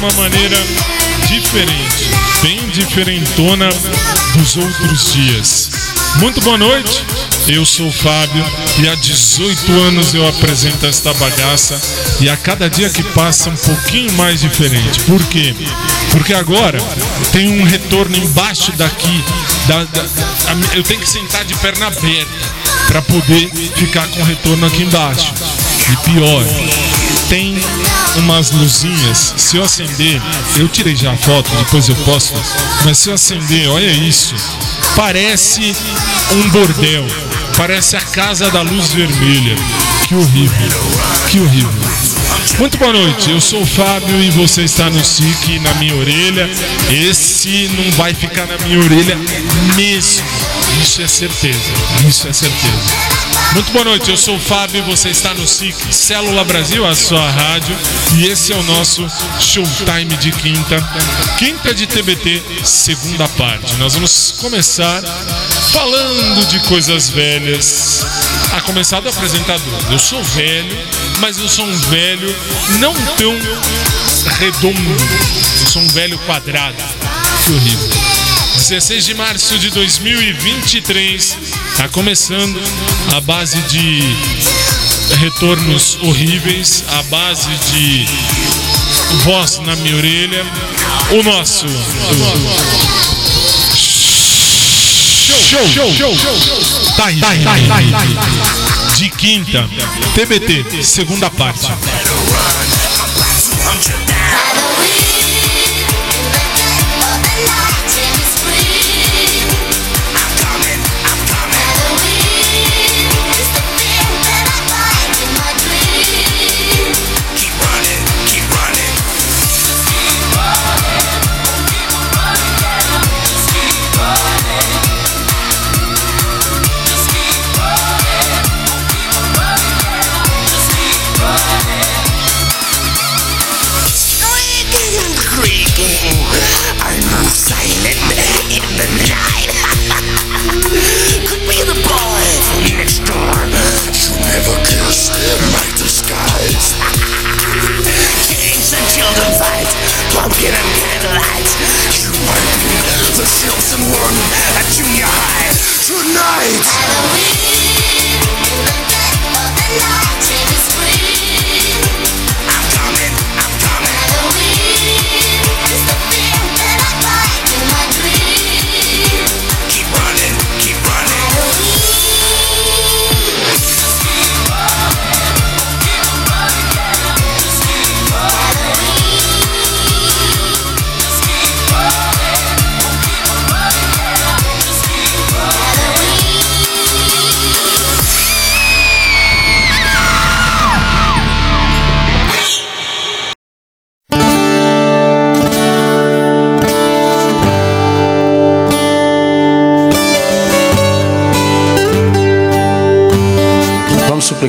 Uma maneira diferente, bem diferentona dos outros dias. Muito boa noite, eu sou o Fábio e há 18 anos eu apresento esta bagaça e a cada dia que passa um pouquinho mais diferente. Por quê? Porque agora tem um retorno embaixo daqui, da, da, a, eu tenho que sentar de perna aberta para poder ficar com retorno aqui embaixo. E pior, tem umas luzinhas. Se eu acender, eu tirei já a foto, depois eu posto. Mas se eu acender, olha isso. Parece um bordel. Parece a casa da luz vermelha. Que horrível. Que horrível. Muito boa noite, eu sou o Fábio e você está no SIC na minha orelha. Esse não vai ficar na minha orelha mesmo. Isso é certeza. Isso é certeza. Muito boa noite, eu sou o Fábio, você está no SIC Célula Brasil, a sua rádio, e esse é o nosso Showtime de quinta, quinta de TBT, segunda parte. Nós vamos começar falando de coisas velhas, a começar do apresentador. Eu sou velho, mas eu sou um velho não tão redondo, eu sou um velho quadrado. Que horrível. 16 de março de 2023, está começando a base de retornos horríveis, a base de voz na minha orelha, o nosso show, show, show, show. Tá aí, tá aí, tá aí, tá aí. de quinta, TBT, segunda parte.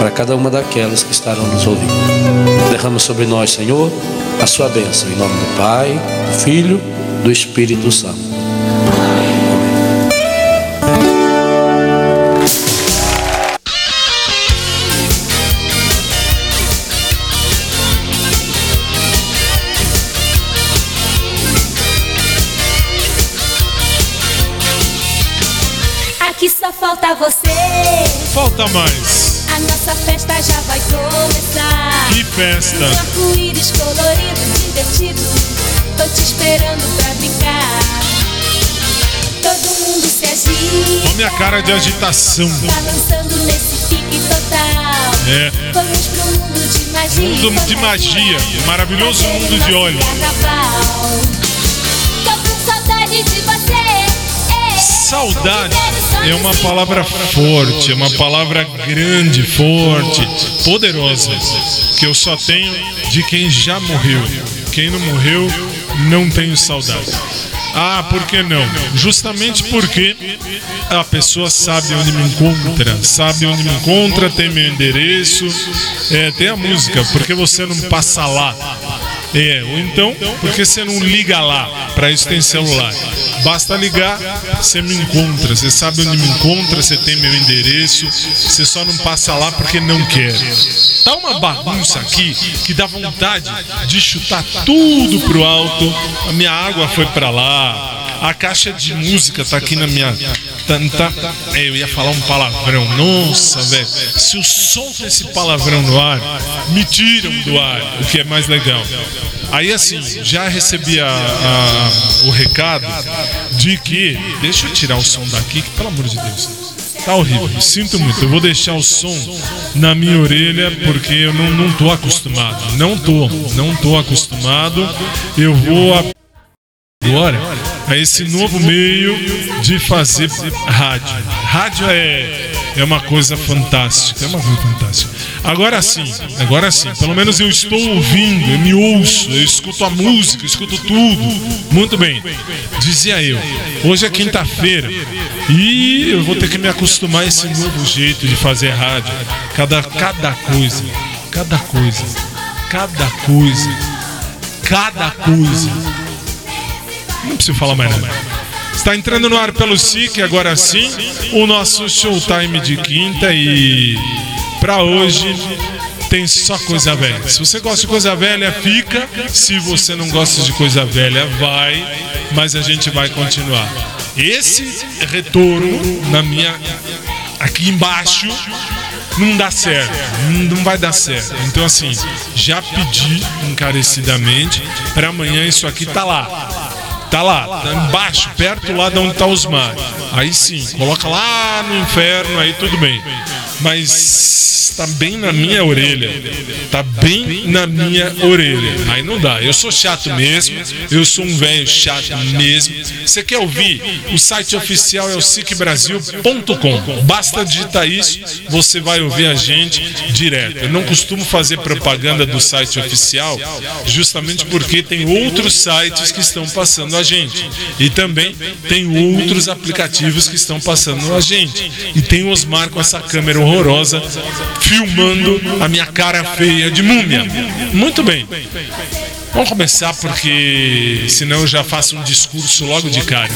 para cada uma daquelas que estarão nos ouvindo. Derrama sobre nós, Senhor, a sua bênção, em nome do Pai, do Filho, do Espírito Santo. falta você. Falta mais. Festa! Um arco-íris colorido, divertido. Tô te esperando pra brincar. Todo mundo se agita. Olha minha cara de agitação. Balançando nesse pique total. É. Vamos pro mundo de magia. Mundo de magia. Maravilhoso mundo de óleo. Tô com saudade de você. Saudade é uma palavra forte, é uma palavra grande, forte, poderosa, que eu só tenho de quem já morreu. Quem não morreu, não tenho saudade. Ah, por que não? Justamente porque a pessoa sabe onde me encontra, sabe onde me encontra, tem meu endereço, é, tem a música, porque você não passa lá. É, ou então, porque você não liga lá? Para isso tem celular. Basta ligar, você me encontra. Você sabe onde me encontra, você tem meu endereço. Você só não passa lá porque não quer. Tá uma bagunça aqui que dá vontade de chutar tudo pro alto. A minha água foi para lá. A caixa de música tá aqui na minha. Tá, tá, eu ia falar um palavrão. Nossa, velho. Se eu solto esse palavrão no ar, me tiram do ar, o que é mais legal. Aí assim, já recebi a, a, o recado de que. Deixa eu tirar o som daqui, que pelo amor de Deus. Tá horrível, sinto muito. Eu vou deixar o som na minha orelha porque eu não, não tô acostumado. Não tô, não tô acostumado. Eu vou agora a esse novo meio de fazer rádio. Rádio é, é uma coisa fantástica, é uma coisa fantástica. Agora sim, agora sim, pelo menos eu estou ouvindo, eu me ouço, eu escuto a música, eu escuto tudo. Muito bem, dizia eu, hoje é quinta-feira e eu vou ter que me acostumar a esse novo jeito de fazer rádio. Cada, cada coisa, cada coisa, cada coisa, cada coisa não preciso falar mais nada. Está entrando no ar pelo SIC, agora sim, o nosso showtime de quinta e para hoje tem só coisa velha. Se você gosta de coisa velha, fica. Se você não gosta de coisa velha, vai. Mas a gente vai continuar. Esse retorno na minha aqui embaixo não dá certo, não vai dar certo. Então assim, já pedi encarecidamente para amanhã isso aqui tá lá. Tá lá, tá embaixo, perto lá de onde tá os mares. Aí sim, coloca lá no inferno, aí tudo bem. Mas tá bem na minha orelha. Tá bem na minha orelha. Aí não dá. Eu sou chato mesmo. Eu sou um velho chato mesmo. Você quer ouvir? O site oficial é o sicbrasil.com. Basta digitar isso, você vai ouvir a gente direto. Eu não costumo fazer propaganda do site oficial, justamente porque tem outros sites que estão passando a gente. E também tem outros aplicativos que estão passando a gente. E tem o Osmar com essa câmera horrorosa filmando a minha cara feia de múmia. Muito bem. Vamos começar porque senão eu já faço um discurso logo de cara.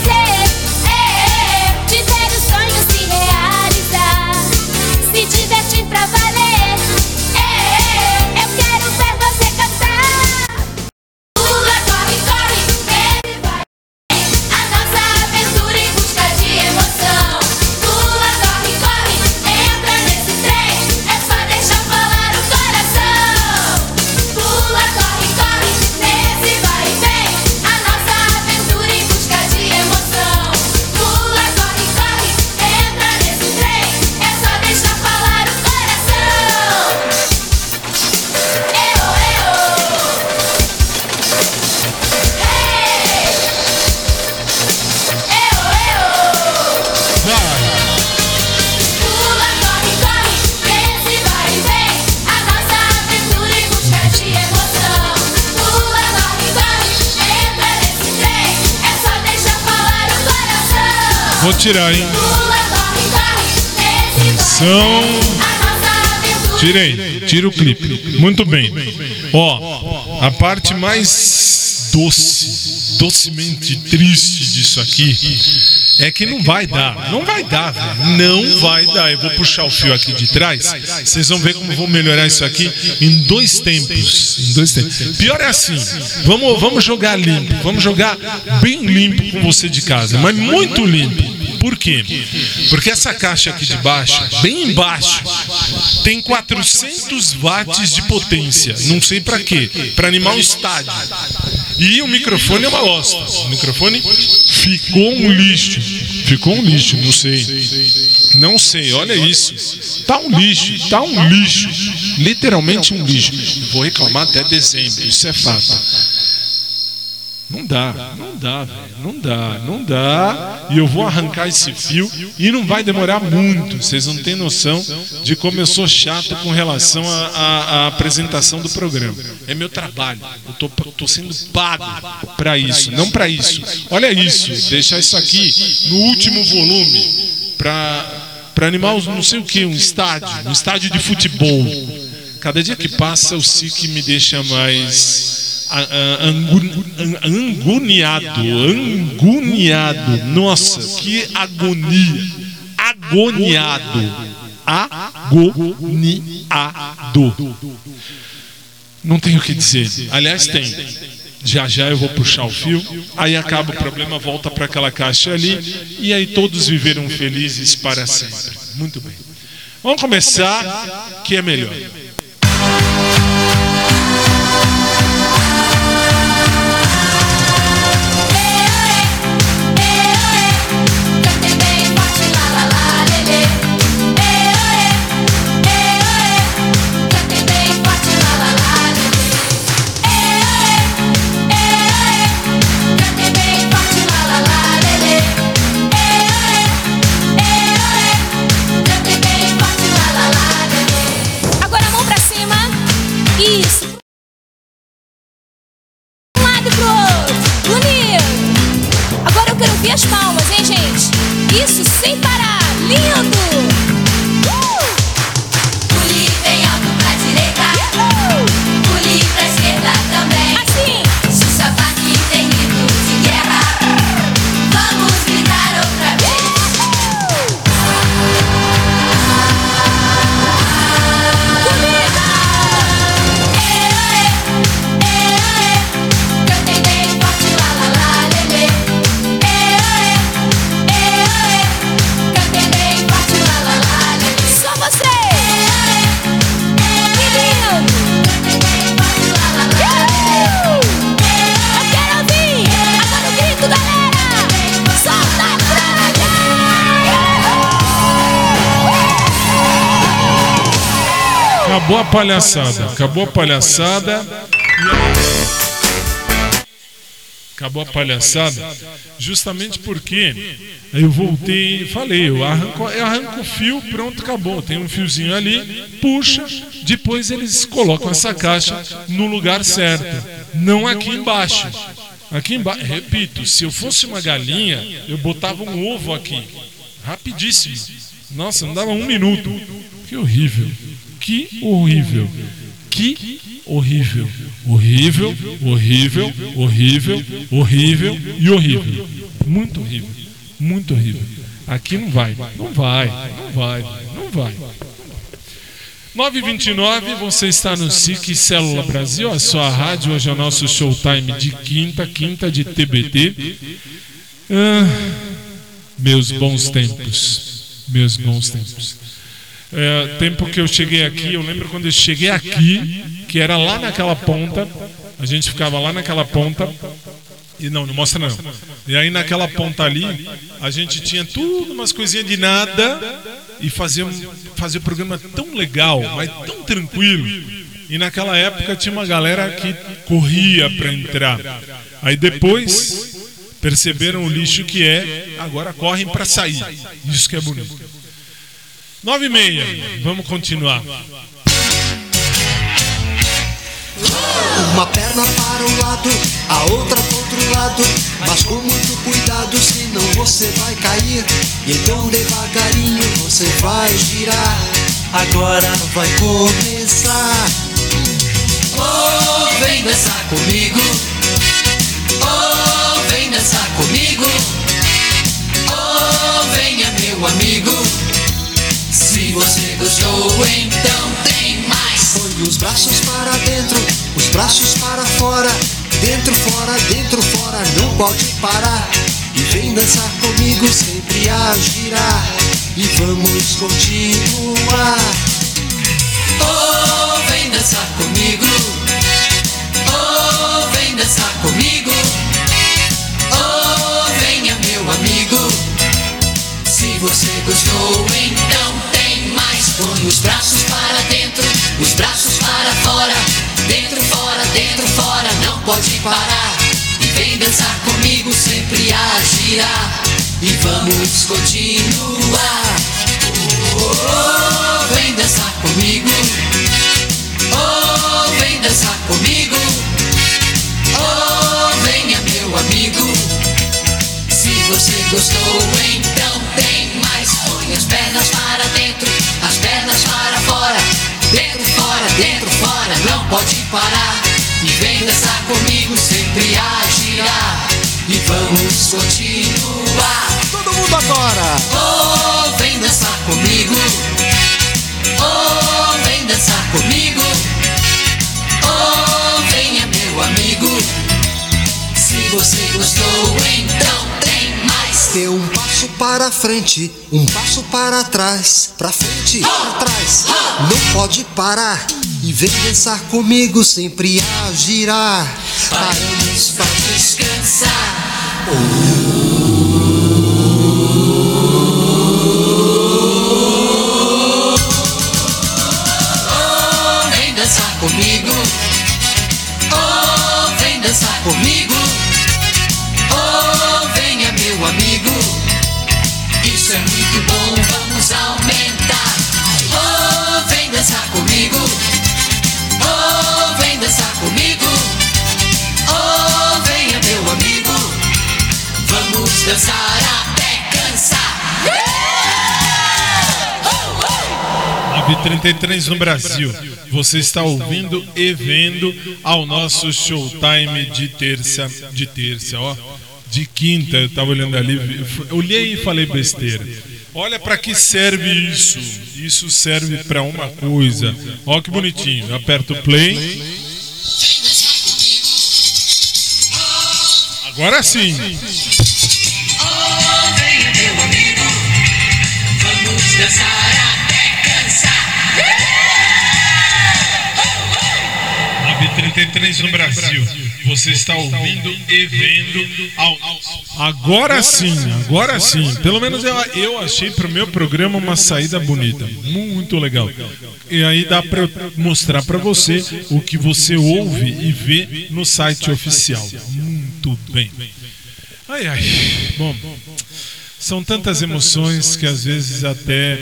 Tirar, hein? São. Tirei, tira o clipe. Muito bem. Ó, a parte mais doce, docemente triste disso aqui é que não vai dar. Não vai dar, velho. Não vai dar. Eu vou puxar o fio aqui de trás. Vocês vão ver como vou melhorar isso aqui em dois tempos. Em dois tempos. Pior é assim. Vamos, vamos jogar limpo. Vamos jogar bem limpo com você de casa, mas muito limpo. Por quê? Porque essa caixa aqui de baixo, bem embaixo, tem 400 watts de potência. Não sei para quê. Para animar um estádio. E o microfone é uma bosta. O microfone ficou um lixo. Ficou um lixo, não sei. Não sei, olha isso. Tá um lixo, tá um lixo. Literalmente um lixo. Vou reclamar até dezembro, isso é fato. Não dá, não dá, não dá, não dá. E eu vou arrancar esse fio e não vai demorar muito. Vocês não têm noção de como eu sou chato com relação à apresentação do programa. É meu trabalho. Eu tô sendo pago para isso, não para isso. Olha isso, deixar isso aqui no último volume para para animar não sei o que, um estádio, um estádio de futebol. Cada dia que passa o SIC me deixa mais anguniado, anguniado. Nossa, que agonia. Agoniado. Agoniado. Não tenho o que dizer. Aliás, tem. Já já eu vou puxar o fio, aí acaba o problema, volta para aquela caixa ali, e aí todos viveram felizes para sempre. Muito bem. Vamos começar, que é melhor. Um lado pro outro, unido. Agora eu quero ver as palmas, hein, gente? Isso sem parar. Acabou a palhaçada. Acabou a palhaçada. Acabou a palhaçada, justamente porque eu voltei falei, eu arranco, eu arranco o fio, pronto, acabou. Tem um fiozinho ali, puxa, depois eles colocam essa caixa no lugar certo, não aqui embaixo. Aqui embaixo, repito, se eu fosse uma galinha, eu botava um ovo aqui, rapidíssimo. Nossa, não dava um minuto. Que horrível. Que horrível. Que horrível. Horrível, horrível, horrível, horrível e horrível. Muito horrível. Muito horrível. Aqui não vai. Não vai. Não vai. Não vai. 929, você está no SIC Célula Brasil, a sua rádio. Hoje é o nosso showtime de quinta, quinta de TBT. Ah, meus bons tempos. Meus bons tempos. É, tempo que eu cheguei aqui, eu lembro quando eu cheguei aqui, que era lá naquela ponta, a gente ficava lá naquela ponta, e não, não mostra não. E aí naquela ponta ali, a gente tinha tudo umas coisinhas de nada e fazia, fazia o programa tão legal, mas tão tranquilo. E naquela época tinha uma galera que corria para entrar. Aí depois perceberam o lixo que é, agora correm para sair. Isso que é bonito. Nove e meia. Vamos continuar. Uma perna para um lado, a outra para outro do lado, mas com muito cuidado, senão você vai cair. E então devagarinho você vai girar. Agora vai começar. Oh, vem dançar comigo. Oh, vem dançar comigo. Oh, venha meu amigo. Se você gostou, então tem mais. Põe os braços para dentro, os braços para fora. Dentro, fora, dentro, fora, não pode parar. E vem dançar comigo, sempre a girar. E vamos continuar. Oh, parar. E vem dançar comigo, sempre a girar. E vamos continuar. Oh, vem dançar comigo. Oh, vem dançar comigo. Oh, venha meu amigo. Se você gostou, então tem mais. Põe as pernas para dentro, as pernas para fora. Dentro, fora, dentro, fora, não pode parar. Vem dançar comigo, sempre a girar. E vamos continuar. Todo mundo agora! Oh, vem dançar comigo. Oh, vem dançar comigo. Oh, venha meu amigo. Se você gostou, então tem mais. Dê um passo para frente, um passo para trás, pra frente, pra trás. Não pode parar. Vem dançar comigo, sempre a girar. Paramos pra descansar. Oh, vem dançar comigo. Oh, vem dançar comigo. Oh, venha meu amigo. 933 no Brasil. Você está ouvindo e vendo ao nosso showtime de terça, de terça, ó, de quinta. Eu tava olhando ali, olhei e falei besteira. Olha para que serve isso. Isso serve para uma coisa. Ó que bonitinho. Eu aperto o play. Agora sim. 933 no Brasil. Você está ouvindo e vendo ao Agora sim, agora sim. Pelo menos eu, eu achei pro meu programa uma saída bonita. Muito legal. E aí dá para mostrar para você o que você ouve e vê no site oficial. Muito bem. Ai ai. Bom, são tantas emoções que às vezes até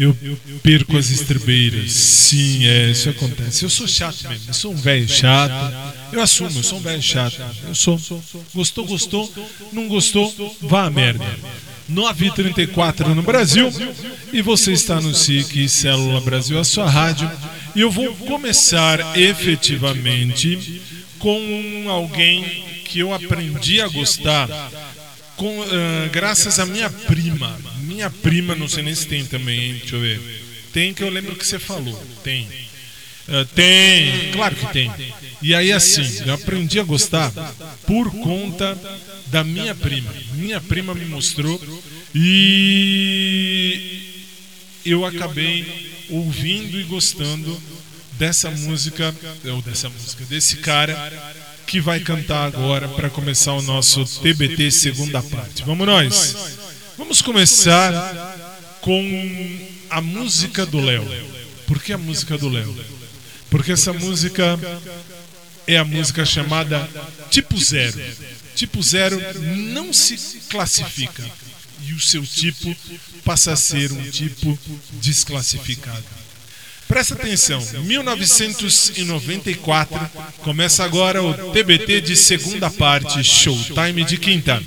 eu perco as estribeiras. Sim, é, isso acontece. Eu sou chato mesmo, eu sou um velho chato. Eu assumo, eu sou um velho chato. Eu sou. Gostou, gostou. Não gostou, vá a merda. 934 no Brasil e você está no SIC Célula Brasil, a sua rádio. E eu vou começar efetivamente com alguém que eu aprendi a gostar com, ah, graças à minha prima. Minha prima, não sei nem se tem também? Deixa eu ver. Tem que eu lembro que você falou. Tem. Ah, tem, claro que tem. E aí assim, eu aprendi a gostar por conta da minha prima. Minha prima me mostrou e eu acabei ouvindo e gostando dessa música, ou dessa música, desse cara que vai cantar agora para começar o nosso TBT segunda parte. Vamos nós. Vamos começar com a música do Léo. Por que a música do Léo? Porque essa música é a música chamada Tipo Zero. Tipo Zero não se classifica e o seu tipo passa a ser um tipo desclassificado. Presta atenção, 1994 começa agora o TBT de segunda parte, Showtime de quinta.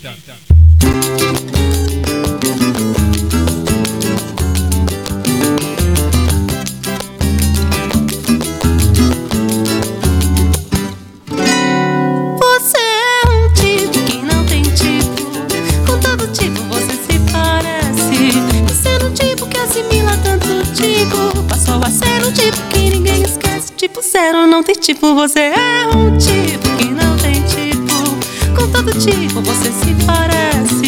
Não tipo, você é um tipo que não tem tipo. Com todo tipo você se parece.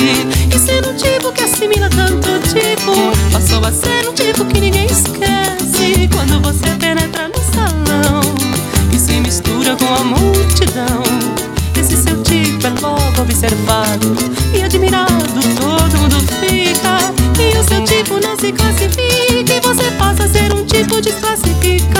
E tipo que assimila tanto tipo, passou a ser um tipo que ninguém esquece. Quando você penetra no salão e se mistura com a multidão, esse seu tipo é logo observado e admirado. Todo mundo fica. E o seu tipo não se classifica. E você passa a ser um tipo desclassificado.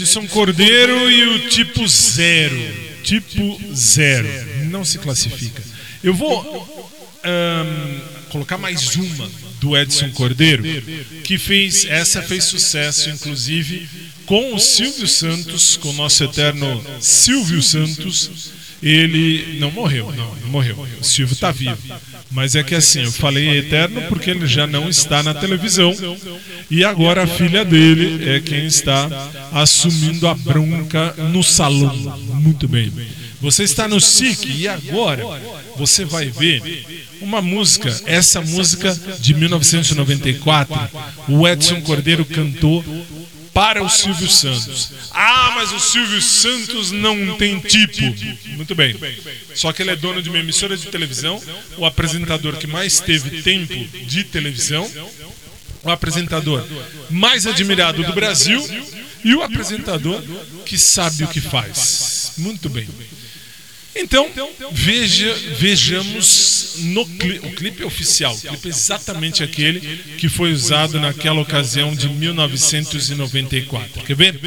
Edson Cordeiro e o tipo zero. Tipo zero. Não se classifica. Eu vou um, colocar mais uma do Edson Cordeiro, que fez, essa fez sucesso, inclusive, com o Silvio Santos, com o nosso eterno Silvio Santos. Ele não morreu, não, não morreu. O Silvio está vivo. Mas é que assim, eu falei eterno porque ele já não está na televisão. E agora a filha dele é quem está assumindo a bronca no salão. Muito bem. Você está no SIC e agora você vai ver uma música, essa música de 1994, o Edson Cordeiro cantou para o Silvio Santos. Ah, mas o Silvio Santos não tem tipo. Muito bem. Só que ele é dono de uma emissora de televisão, o apresentador que mais teve tempo de televisão, o apresentador mais admirado do Brasil e o apresentador que sabe o que faz. Muito bem. Então, veja, vejamos no o clipe oficial, o clipe é exatamente aquele que foi usado naquela ocasião de 1994. Quer ver?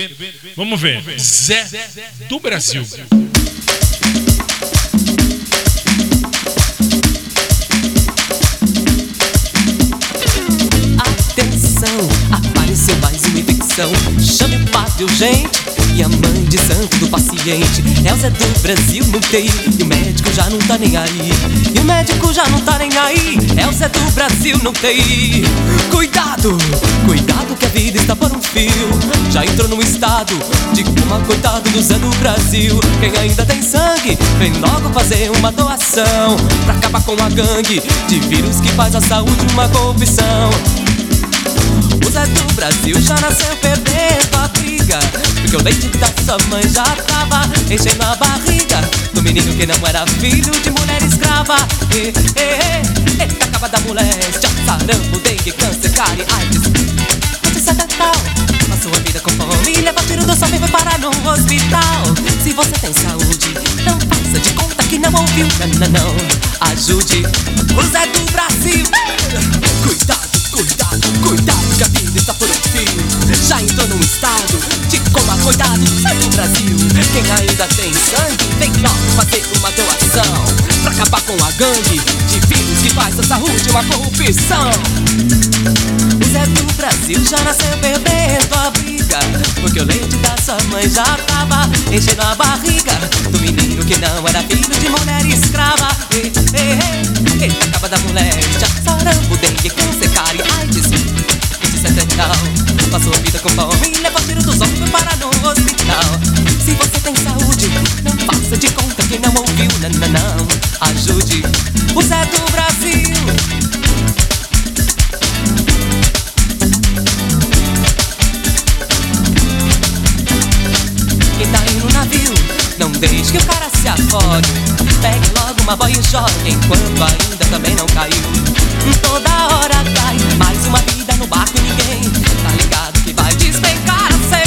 Vamos ver. Zé do Brasil. Uma infecção. Chame o padre urgente e a mãe de santo do paciente é do Brasil no TI E o médico já não tá nem aí. E o médico já não tá nem aí. Elza é do Brasil no TI Cuidado, cuidado que a vida está por um fio. Já entrou no estado de coma Coitado do Zé do Brasil. Quem ainda tem sangue Vem logo fazer uma doação. Pra acabar com a gangue De vírus que faz a saúde uma corrupção Zé do Brasil já nasceu perdendo a Porque o leite da sua mãe já tava enchendo a barriga Do menino que não era filho de mulher escrava. E, e, e, Ele acaba da moléstia, sarampo, dengue, câncer, cárie, AIDS Notícia tal a sua vida com fome Leva tiro do sol e vai parar no hospital. Se você tem saúde, não faça de conta que não ouviu. Não, não, não, ajude o Zé do Brasil. Cuidado Cuidado, cuidado que a vida está por um fio Já entrou num estado de coma, cuidado, sai do Brasil. Quem ainda tem sangue, vem logo fazer uma doação. Pra acabar com a gangue de vírus que faz a saúde uma corrupção Zé do Brasil já nasceu perdendo a briga. Porque o leite da sua mãe já tava enchendo a barriga Do menino que não era filho de mulher escrava. Ei, ei, ei, acaba da mulher Já sarampo, dengue, câncer, cárie, AIDS Setental Passou a vida com fome Leva tiro dos e para no hospital. Se você tem saúde Não faça de conta que não ouviu Não, não, não. Ajude. O Zé do deixe que o cara se afogue. Pegue logo uma boia e jogue, enquanto ainda também não caiu. Toda hora cai, mais uma vida no barco e ninguém tá ligado que vai despencar a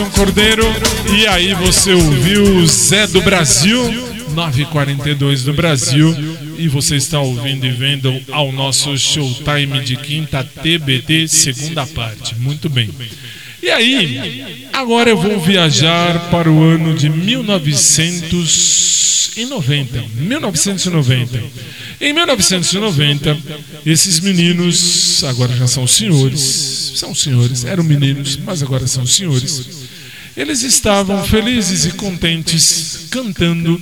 Edson Cordeiro. E aí você ouviu Zé do Brasil, 942 do Brasil. E você está ouvindo e vendo ao nosso Showtime de quinta TBT, segunda parte. Muito bem. E aí, agora eu vou viajar para o ano de 1990. 1990. Em 1990, esses meninos, agora já são senhores, são senhores, eram meninos, mas agora são senhores. Eles estavam felizes e contentes cantando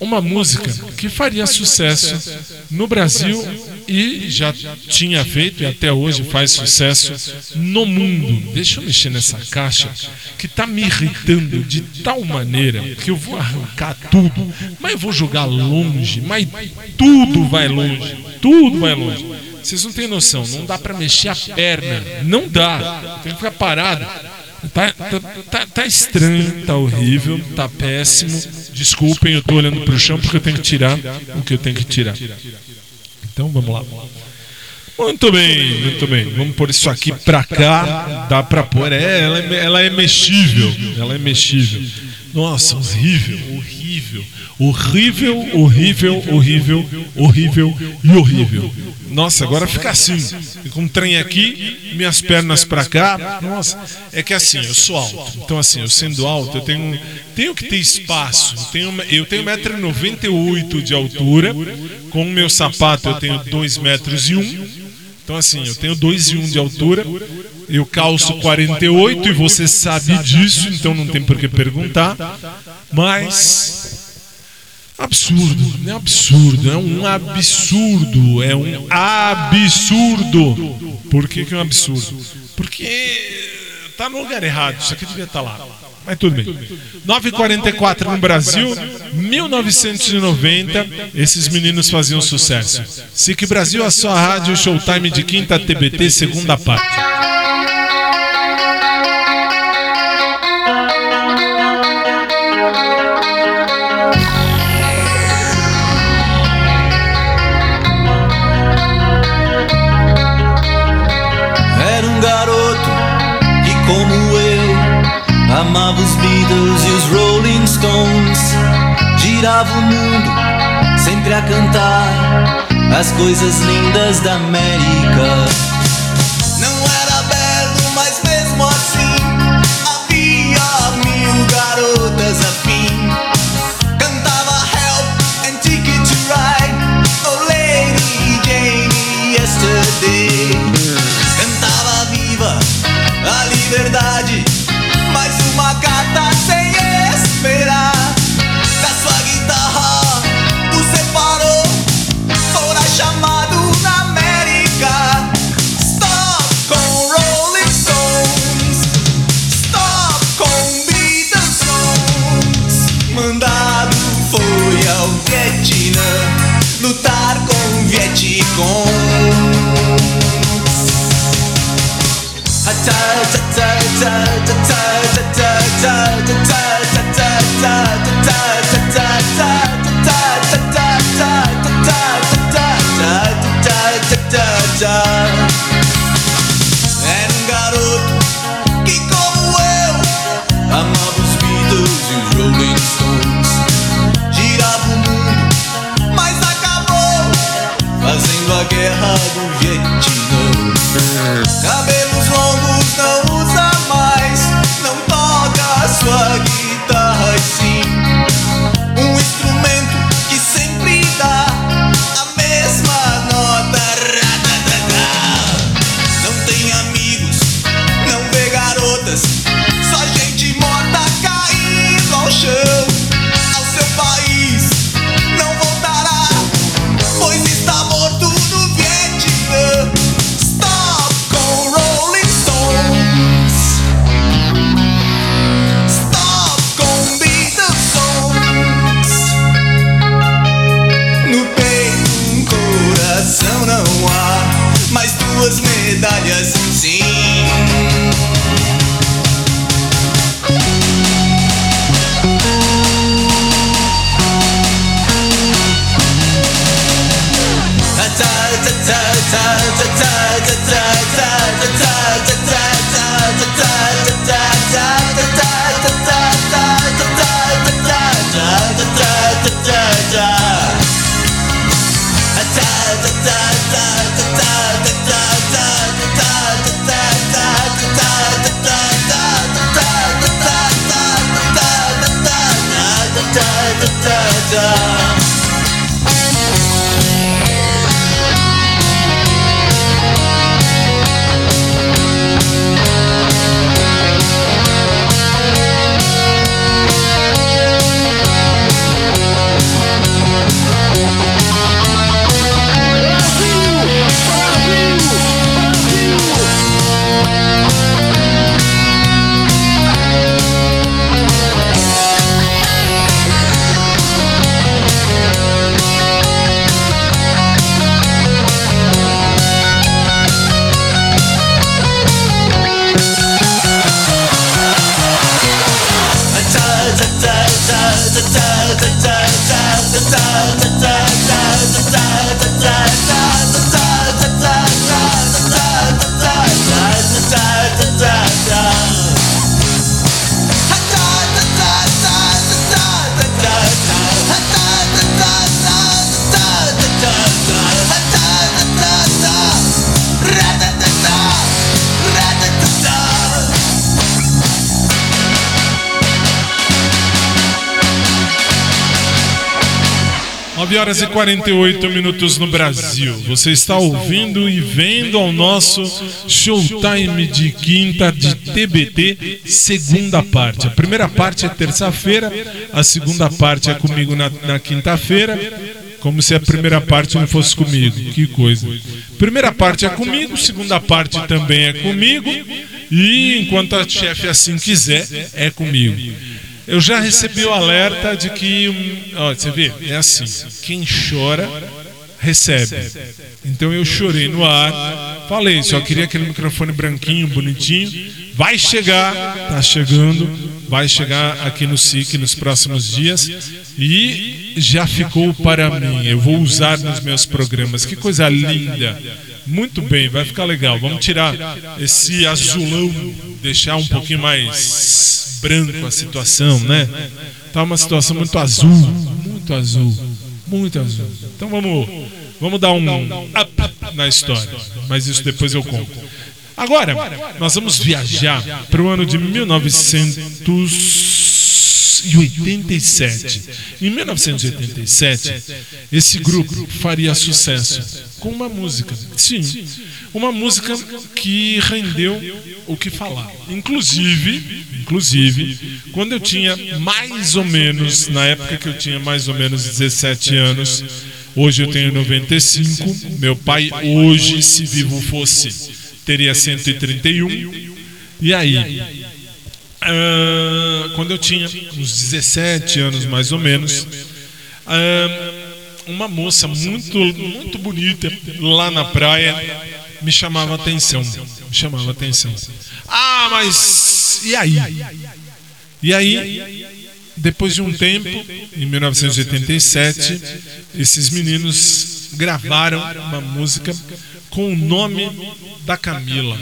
uma música que faria sucesso no Brasil e já tinha feito e até hoje faz sucesso no mundo. Deixa eu mexer nessa caixa que está me irritando de tal maneira que eu vou arrancar tudo, mas eu vou jogar longe, mas tudo vai longe, tudo vai longe. Vocês não têm noção, não dá para mexer a perna, não dá, tem que ficar parado. Tá, tá, tá, tá, estranho, tá horrível, tá péssimo. Desculpem, eu tô olhando pro chão porque eu tenho que tirar o que eu tenho que tirar. Então vamos lá. Muito bem, muito bem. Vamos pôr isso aqui pra cá. Dá pra pôr. É, ela, é, ela é mexível. Ela é mexível. Nossa, horrível, horrível. Horrível, horrível, horrível, horrível e horrível. Nossa, agora fica assim. Fica um trem aqui, minhas pernas para cá. Nossa, é que assim, eu sou alto. Então, assim, eu sendo alto, eu tenho, tenho que ter espaço. Eu tenho 1,98m de altura. Com o meu sapato, eu tenho 2 metros e 1. Então, assim, eu tenho 2 e 1 de altura. Eu calço 48 e você sabe disso, então não tem por que perguntar. Mas Absurdo, não é absurdo, é um absurdo, é um absurdo. Por que, que é um absurdo? Porque tá no lugar errado, isso aqui devia estar tá lá. Mas tudo bem. 9h44 no Brasil, 1990, esses meninos faziam sucesso. SIC Brasil, a sua rádio, Showtime de quinta TBT, segunda parte. Girava o mundo, sempre a cantar as coisas lindas da América. Horas e 48 minutos no Brasil. Você está ouvindo e vendo ao nosso Showtime de quinta de TBT, segunda parte. A primeira parte é terça-feira, a segunda parte é comigo na, na quinta-feira. Como se a primeira parte não fosse comigo. Que coisa. Primeira parte é comigo, segunda parte também é comigo. E enquanto a chefe assim quiser, é comigo. Eu já recebi o alerta de que. Ó, você vê, é assim: quem chora, recebe. Então eu chorei no ar, falei, só queria aquele microfone branquinho, bonitinho. Vai chegar, tá chegando, vai chegar aqui no SIC nos próximos dias e já ficou para mim. Eu vou usar nos meus programas. Que coisa linda! Muito bem, vai ficar legal. Vamos tirar esse azulão, deixar um pouquinho mais branco a situação, né? Tá uma situação muito azul, muito azul, muito azul. Então vamos, vamos dar um up na história, mas isso depois eu conto. Agora, nós vamos viajar para o ano de 1987. Em 1987, esse grupo faria sucesso com uma música. Sim, uma música que rendeu o que falar. Inclusive, inclusive, quando eu tinha mais ou menos, na época que eu tinha mais ou menos 17 anos, hoje eu tenho 95, meu pai hoje, se vivo fosse, teria 131. E aí, ah, quando eu tinha uns 17 anos mais ou menos, ah, uma moça muito, muito bonita lá na praia me chamava atenção. Me chamava atenção. Ah, mas e aí? E aí, depois de um tempo, em 1987, esses meninos gravaram uma música com o nome da Camila.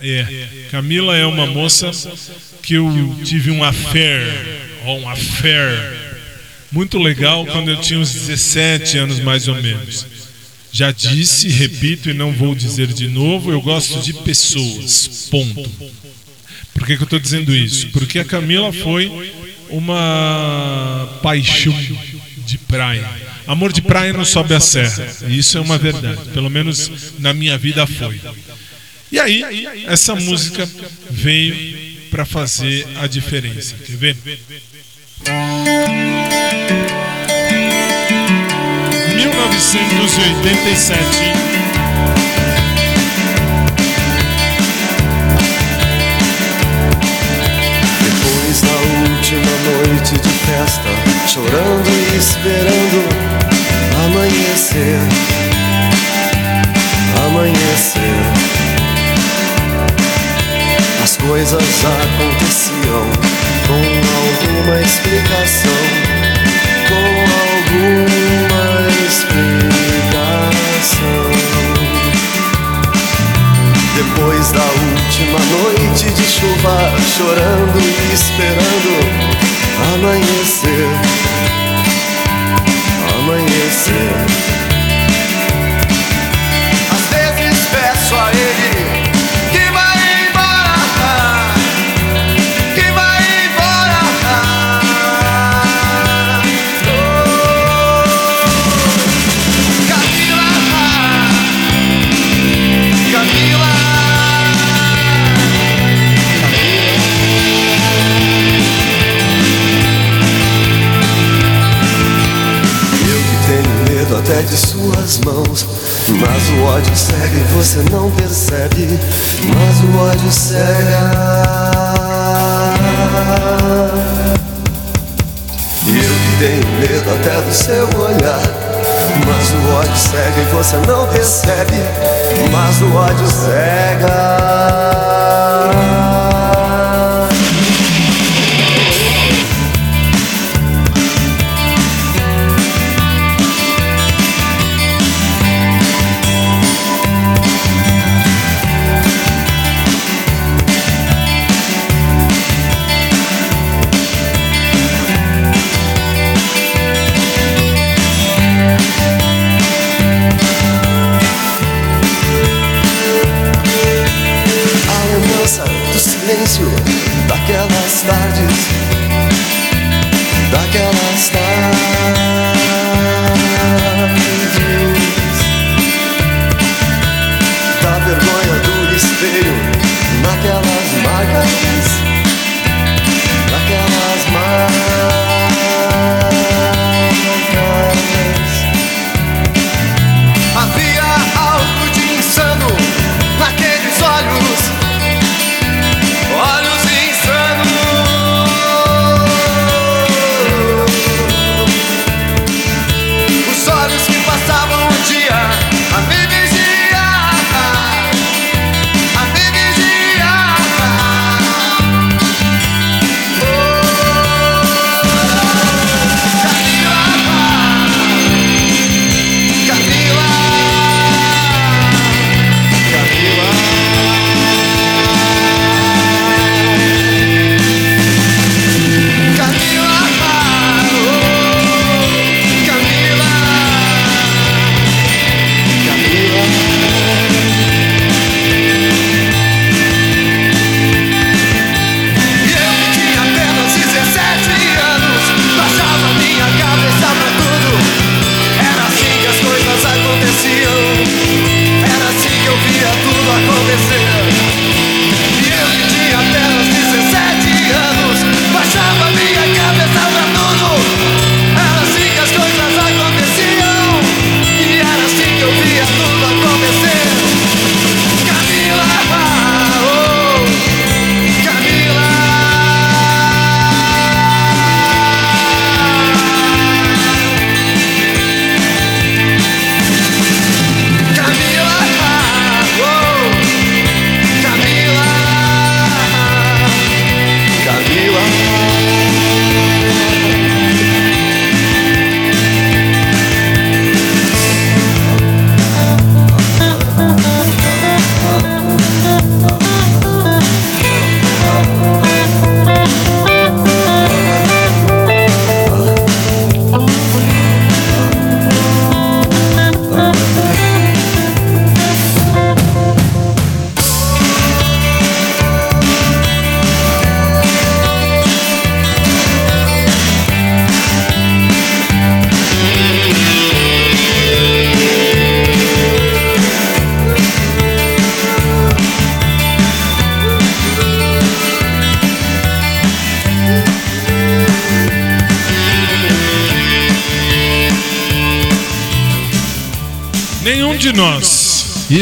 É, Camila é uma moça que eu tive um affair, ou um affair muito legal quando eu tinha uns 17 anos mais ou menos. Já disse, repito e não vou dizer de novo, eu gosto de pessoas. Ponto. Por que, que eu estou dizendo isso? Porque a Camila foi uma paixão de praia. Amor de praia não sobe a serra. Isso é uma verdade. Pelo menos na minha vida foi. E aí, essa música veio para fazer a diferença. Quer ver? 1987. Depois da última noite de festa, chorando e esperando amanhecer, amanhecer. As coisas aconteciam com alguma explicação, com alguma explicação. Depois da última noite de chuva, chorando e esperando amanhecer, amanhecer. De suas mãos. Mas o ódio cega e você não percebe. Mas o ódio cega. Eu que tenho medo até do seu olhar. Mas o ódio cega e você não percebe. Mas o ódio cega.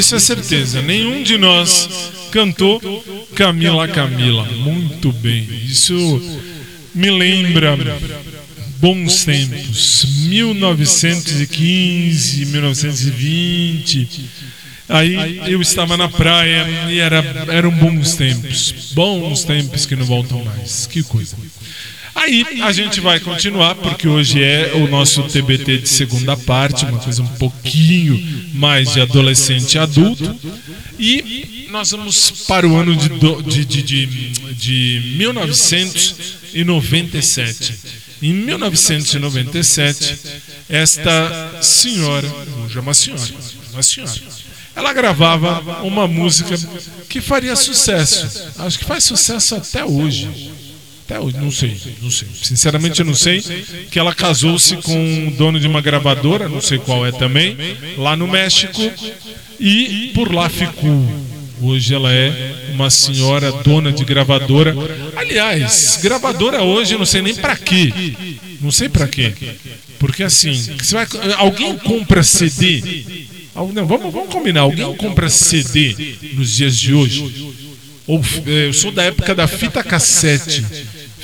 Isso é certeza, nenhum de nós cantou Camila Camila. Muito bem. Isso me lembra bons tempos, 1915, 1920. Aí eu estava na praia e era, eram bons tempos, bons tempos que não voltam mais. Que coisa. Aí a gente vai continuar, porque hoje é o nosso TBT de segunda parte, uma coisa um pouquinho mais de adolescente e adulto. E nós vamos para o ano de, de, de, de 1997. Em 1997, esta senhora, hoje é uma senhora, uma senhora, ela gravava uma música que faria sucesso. Acho que faz sucesso até hoje. Até hoje, não sei, não sei. Sinceramente, eu não sei. Que ela casou-se com o dono de uma gravadora, não sei qual é também, lá no México, e por lá ficou. Hoje ela é uma senhora dona de gravadora. Aliás, gravadora hoje eu não sei nem para quê. Não sei para quê. Porque assim, vai, alguém compra CD? Não, vamos, vamos combinar. Alguém compra CD nos dias de hoje? Ou, é, eu sou da época da fita cassete.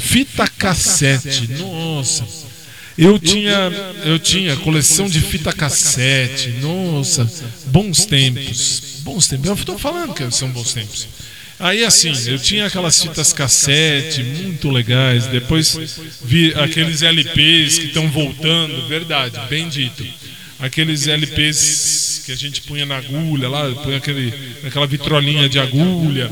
Fita cassete. Nossa. Eu tinha, eu tinha coleção de fita cassete. Nossa, bons tempos. Bons tempos. Eu estou falando que são bons tempos. Aí assim, eu tinha aquelas fitas cassete muito legais. Depois vi aqueles LPs que estão voltando, verdade, bem dito. Aqueles LPs que a gente punha na agulha lá, punha aquele, aquela vitrolinha de agulha.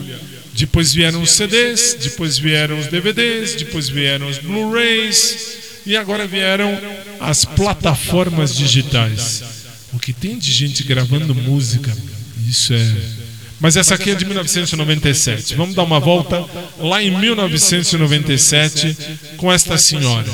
Depois vieram os CDs, depois vieram os DVDs, depois vieram os Blu-rays e agora vieram as plataformas digitais. O que tem de gente gravando música, isso é. Mas essa aqui é de 1997. Vamos dar uma volta lá em 1997 com esta senhora.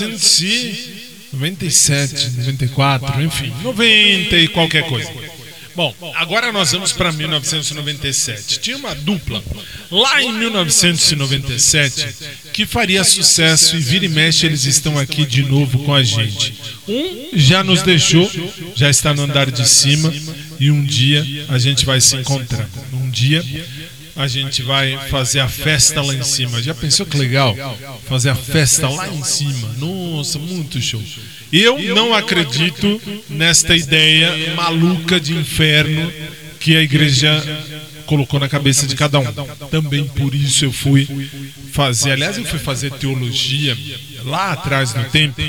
1997, 94, enfim, 90 e qualquer coisa. Bom, agora nós vamos para 1997. Tinha uma dupla lá em 1997 que faria sucesso e vira e mexe eles estão aqui de novo com a gente. Um já nos deixou, já está no andar de cima e um dia a gente vai se encontrar. Um dia a gente vai fazer a festa lá em cima. Já pensou que legal? Fazer a festa lá em cima. Nossa, muito show. Eu não acredito nesta ideia maluca de inferno que a igreja colocou na cabeça de cada um. Também por isso eu fui fazer, aliás, eu fui fazer teologia lá atrás no tempo,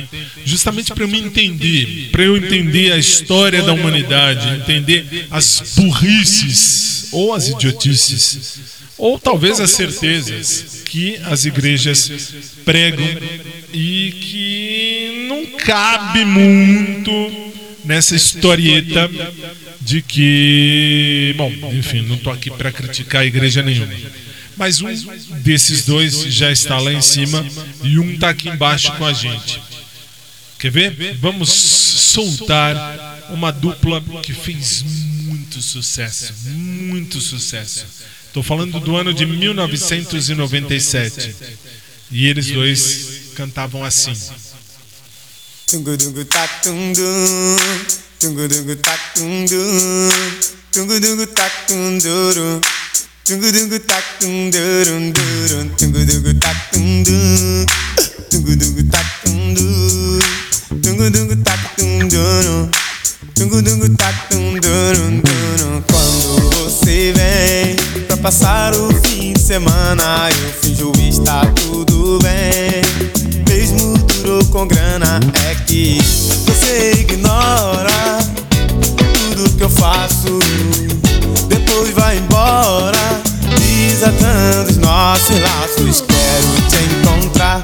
justamente para eu me entender, para eu entender a história da humanidade, entender as burrices ou as idiotices, ou talvez as certezas que as igrejas pregam e que não cabe muito nessa historieta de que, bom, enfim, não estou aqui para criticar a igreja nenhuma. Mas um desses dois já está lá em cima e um está aqui embaixo com a gente. Quer ver? Vamos soltar uma dupla que fez muito sucesso, muito sucesso. Estou falando do ano de 1997. E eles dois cantavam assim. Tungu dungu dun Tungu dungu dun Tungu dungu durun Tungu tak tung durun durun Tungu dungu tak tung dun Tungu dungu tak tung dun Tungu dungu tak tung durun Tungu dungu tak durun Quando você vem pra passar o fim de semana Eu finjo estar tudo bem Mesmo duro com grana É que você ignora Tudo que eu faço vai embora Desatando os nossos laços Quero te encontrar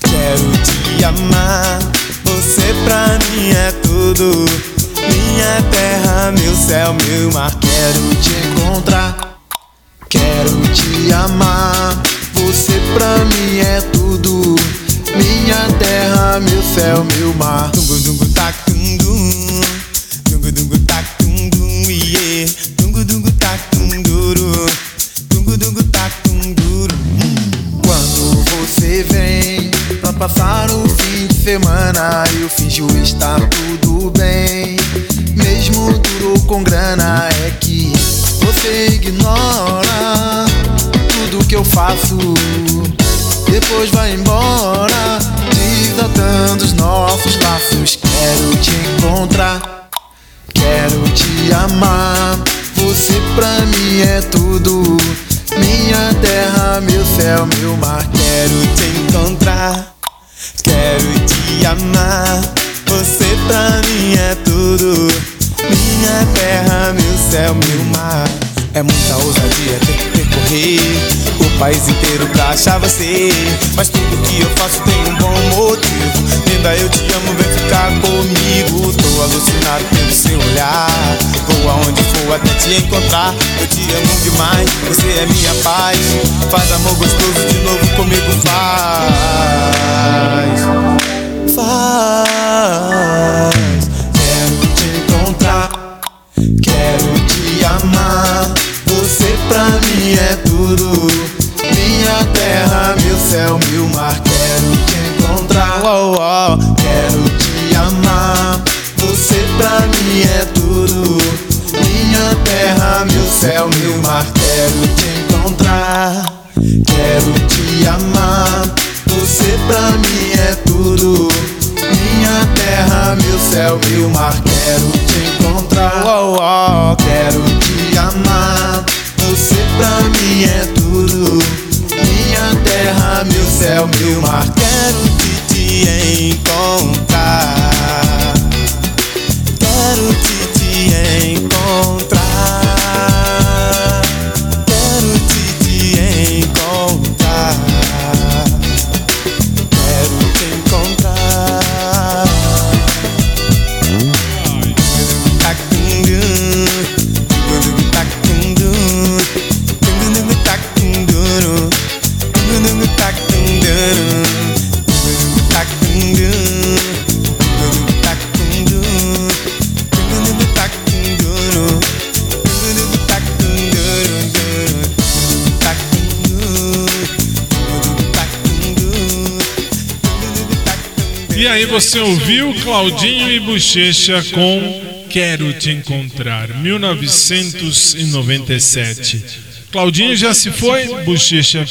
Quero te amar Você pra mim é tudo Minha terra, meu céu, meu mar Quero te encontrar Quero te amar Você pra mim é tudo Minha terra, meu céu, meu mar dungu tum dum Tungu dungu tak tum dum yeah Tungu dungu tak tum duru Tungu dungu tak tum duru Quando você vem pra passar o fim de semana Eu finjo estar tudo bem. Mesmo duro com grana É que você ignora Tudo que eu faço. Depois vai embora Desatando os nossos laços. Quero te encontrar Quero te amar Você pra mim é tudo. Minha terra, meu céu, meu mar Quero te encontrar Quero te amar. Você pra mim é tudo. Minha terra, meu céu, meu mar É muita ousadia ter que percorrer o país inteiro pra achar você. Mas tudo que eu faço tem um bom motivo. Linda, eu te amo, vem ficar comigo. Tô alucinado pelo seu olhar. Vou aonde for até te encontrar. Eu te amo demais, você é minha paz. Faz amor gostoso de novo comigo, faz. Faz. Quero te encontrar. Quero te amar Mim é tudo. Minha terra, meu céu, meu mar. Quero te encontrar. Oh, oh. Quero te amar. Você pra mim é tudo. Minha terra, meu céu, meu mar. Quero te encontrar. Quero te amar. Você pra mim é tudo. Minha terra, meu céu, meu mar. Quero te encontrar, oh, oh, quero te é tudo. Minha terra, meu céu, meu mar. Quero te, te encontrar você ouviu Claudinho e Bochecha com Quero Te Encontrar, 1997. Claudinho já se foi, Bochecha.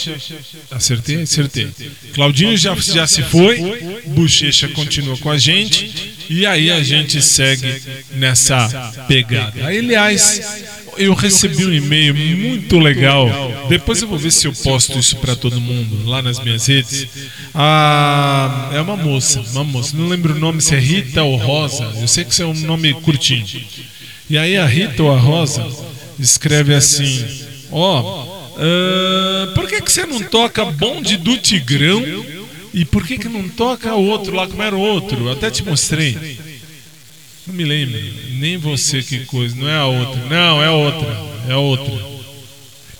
Acertei? Acertei. Claudinho já, já se foi, Bochecha continua com a gente. E aí a gente segue nessa pegada. Aliás, eu recebi um e-mail muito legal. Depois eu vou ver se eu posto isso para todo mundo lá nas minhas redes. Ah, é uma moça, uma moça. Não lembro o nome se é Rita ou Rosa. Eu sei que isso é um nome curtinho. E aí a Rita ou a Rosa escreve assim: Ó, oh, uh, por que, que você não toca bonde do Tigrão? E por que, que não toca outro lá? Como era o outro? Eu até te mostrei. Não me lembro. Nem você que coisa. Não é a outra. Não, é a outra. É a outra.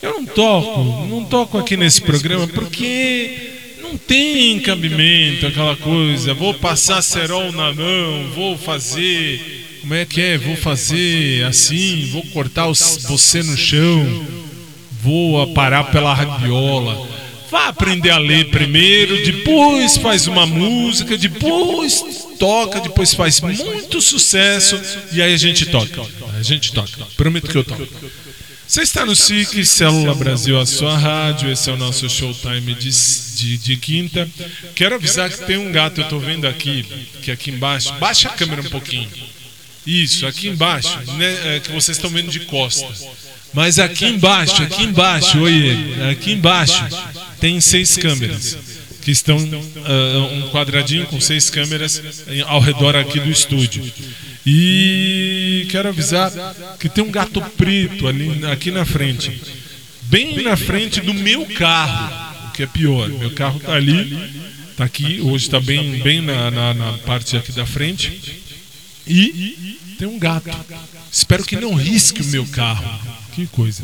Eu não toco. Não toco aqui nesse programa porque não tem cabimento aquela coisa. Vou passar cerol na mão. Vou fazer. Como é que é? Vou fazer assim. Vou cortar você no chão. Vou parar pela rabiola. Vá aprender a ler primeiro, depois faz uma música, depois toca, depois faz muito sucesso e aí a gente toca. A gente toca. Prometo que eu toco. Você está no SIC, Célula Brasil, a sua rádio. Esse é o nosso showtime de, de, de quinta. Quero avisar que tem um gato, eu estou vendo aqui, que aqui embaixo. Baixa a câmera um pouquinho. Isso, aqui embaixo, né, é, que vocês estão vendo de costa. Mas aqui embaixo, aqui embaixo, oi, aqui embaixo tem seis câmeras que estão uh, um quadradinho com seis câmeras ao redor aqui do estúdio. E quero avisar que tem um gato preto ali aqui na frente, bem na frente do meu carro, o que é pior. Meu carro está ali, está aqui, hoje está bem, bem na, na, na parte aqui da frente. E tem um gato. Espero que não risque o meu carro. Que coisa.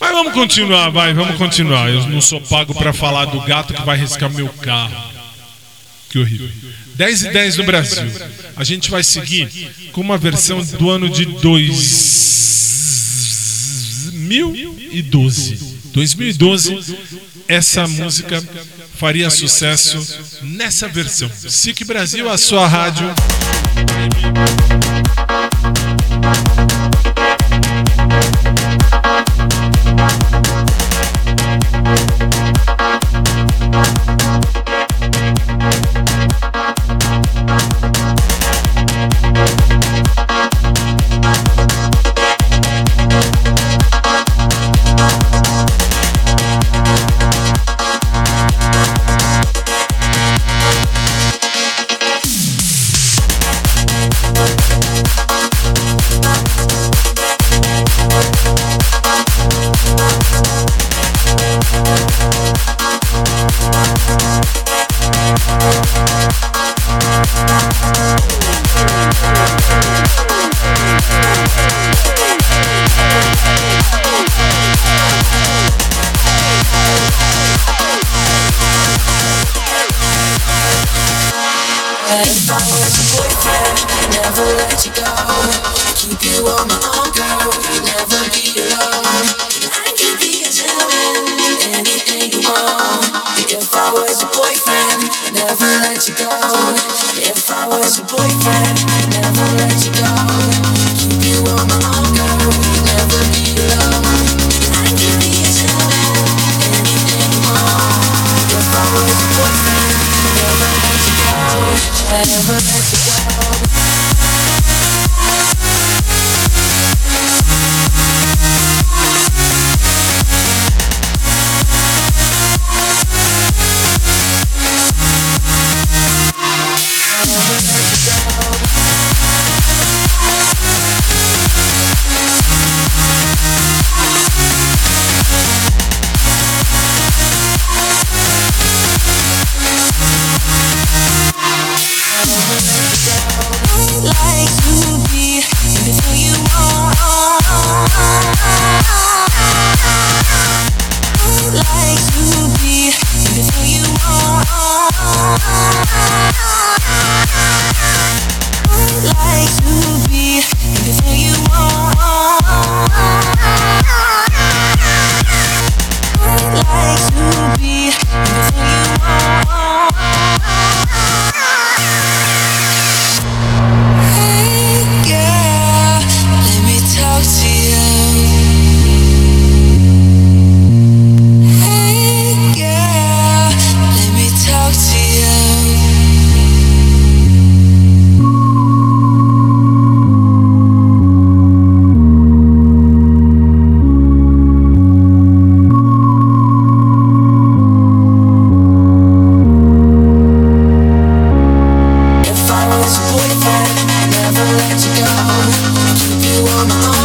Mas vamos continuar, vai, vamos continuar. Eu não sou pago para falar do gato que vai riscar meu carro. Que horrível. 10 e 10 no Brasil. A gente vai seguir com uma versão do ano de 2012. 2012, essa música faria sucesso nessa versão. SIC Brasil, a sua rádio. on, on.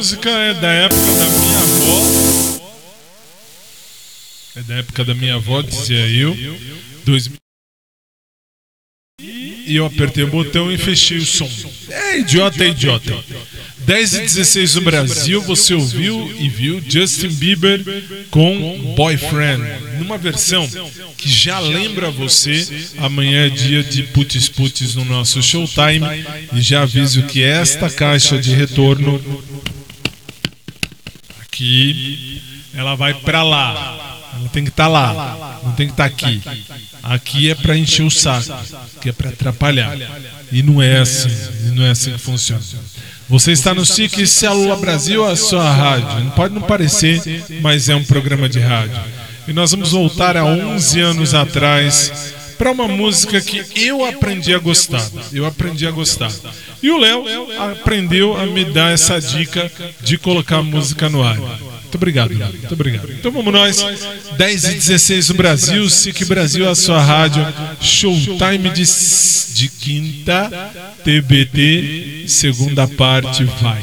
Música é da época da minha avó. É da época da minha avó, dizia eu. 2000. E eu apertei o botão e fechei o som. É idiota, é idiota. 10 e 16 no Brasil, você ouviu e viu Justin Bieber com Boyfriend, numa versão que já lembra você. Amanhã é dia de Putz Putz no nosso Showtime. E já aviso que esta caixa de retorno aqui, ela vai para lá. Ela tem que estar tá lá, não tem que estar tá aqui. Aqui é para encher o saco, que é para atrapalhar. E não é assim, não é assim que funciona. Você está no SIC Célula Brasil, a sua rádio. Pode não parecer, mas é um programa de rádio. E nós vamos voltar a 11 anos atrás para uma música que eu aprendi a gostar. Eu aprendi a gostar. E o Léo aprendeu a me dar essa dica de colocar música no ar. Muito obrigado, Léo. Muito obrigado. Então vamos nós. 10 e 16 no Brasil, SIC Brasil, a sua rádio. Showtime de, de quinta, TBT, segunda parte, vai.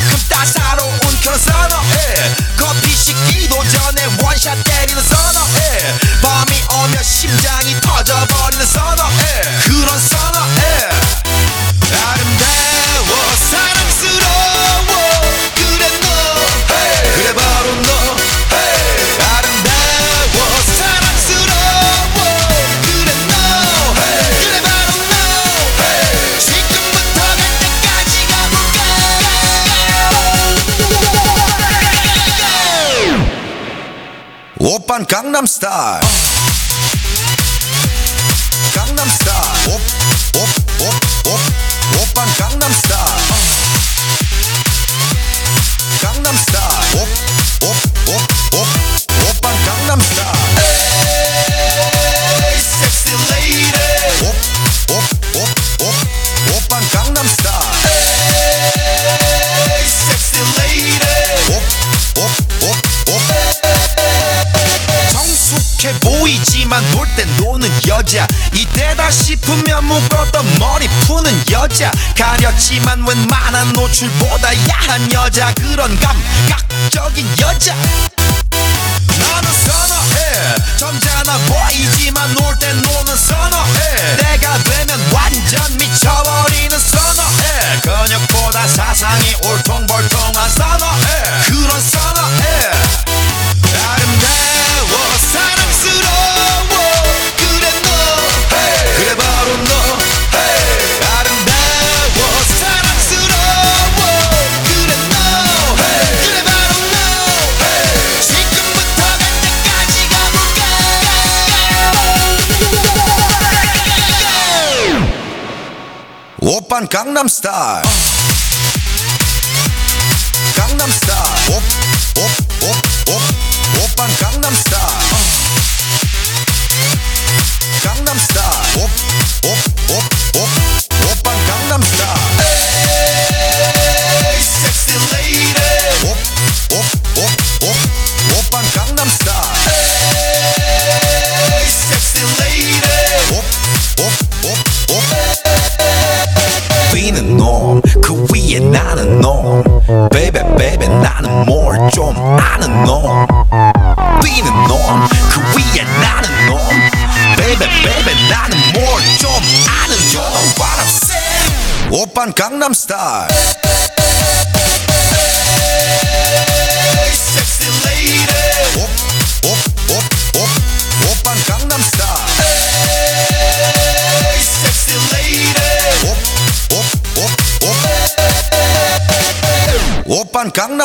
만큼 따사로운 그런 선어해 커피 식기도 전에 원샷 때리는 선어해 밤이 오면 심장이 터져버리는 선어해 그런 선어해 오빤 강남스타일 강남스타일 옵옵옵옵 오빤 강남스타일 강남스타일 싶으면 묶었던 머리 푸는 여자. 가렸지만 웬만한 노출보다 야한 여자. 그런 감각적인 여자. 나는 선어해. 점잖아 보이지만 놀 때 노는 선어해. 내가 되면 완전 미쳐버리는 선어해. 근육보다 사상이 올통벌통한 선어해. 그런 선어해. 아름다워 사랑. Oppan Gangnam Style. Gangnam Style. Op, Gangnam Style.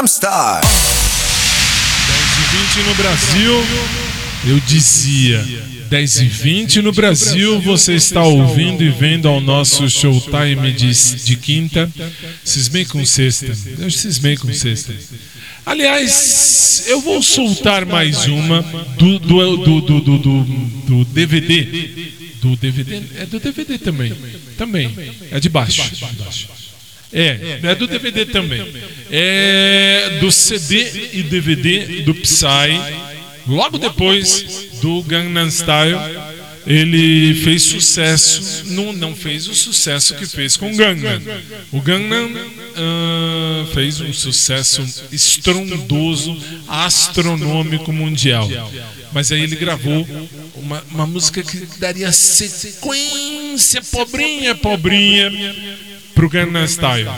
10 e 20 no Brasil, eu dizia. 10 e 20 no Brasil, você está ouvindo e vendo ao nosso showtime de, de quinta. Cismei com sexta. Eu cismei com sexta. Aliás, eu vou soltar mais uma do, do, do, do, do, do, do DVD. Do DVD? É do DVD também. Também. É de baixo. De baixo. É é, é, é do DVD também. É do CD e DVD do Psy. Logo depois do Gangnam Style, ele fez sucesso. Não, não fez o sucesso que fez com Gangnam. O Gangnam uh, fez um sucesso estrondoso, astronômico mundial. Mas aí ele gravou uma, uma música que daria sequência, pobrinha, pobrinha pro Gangnam Style.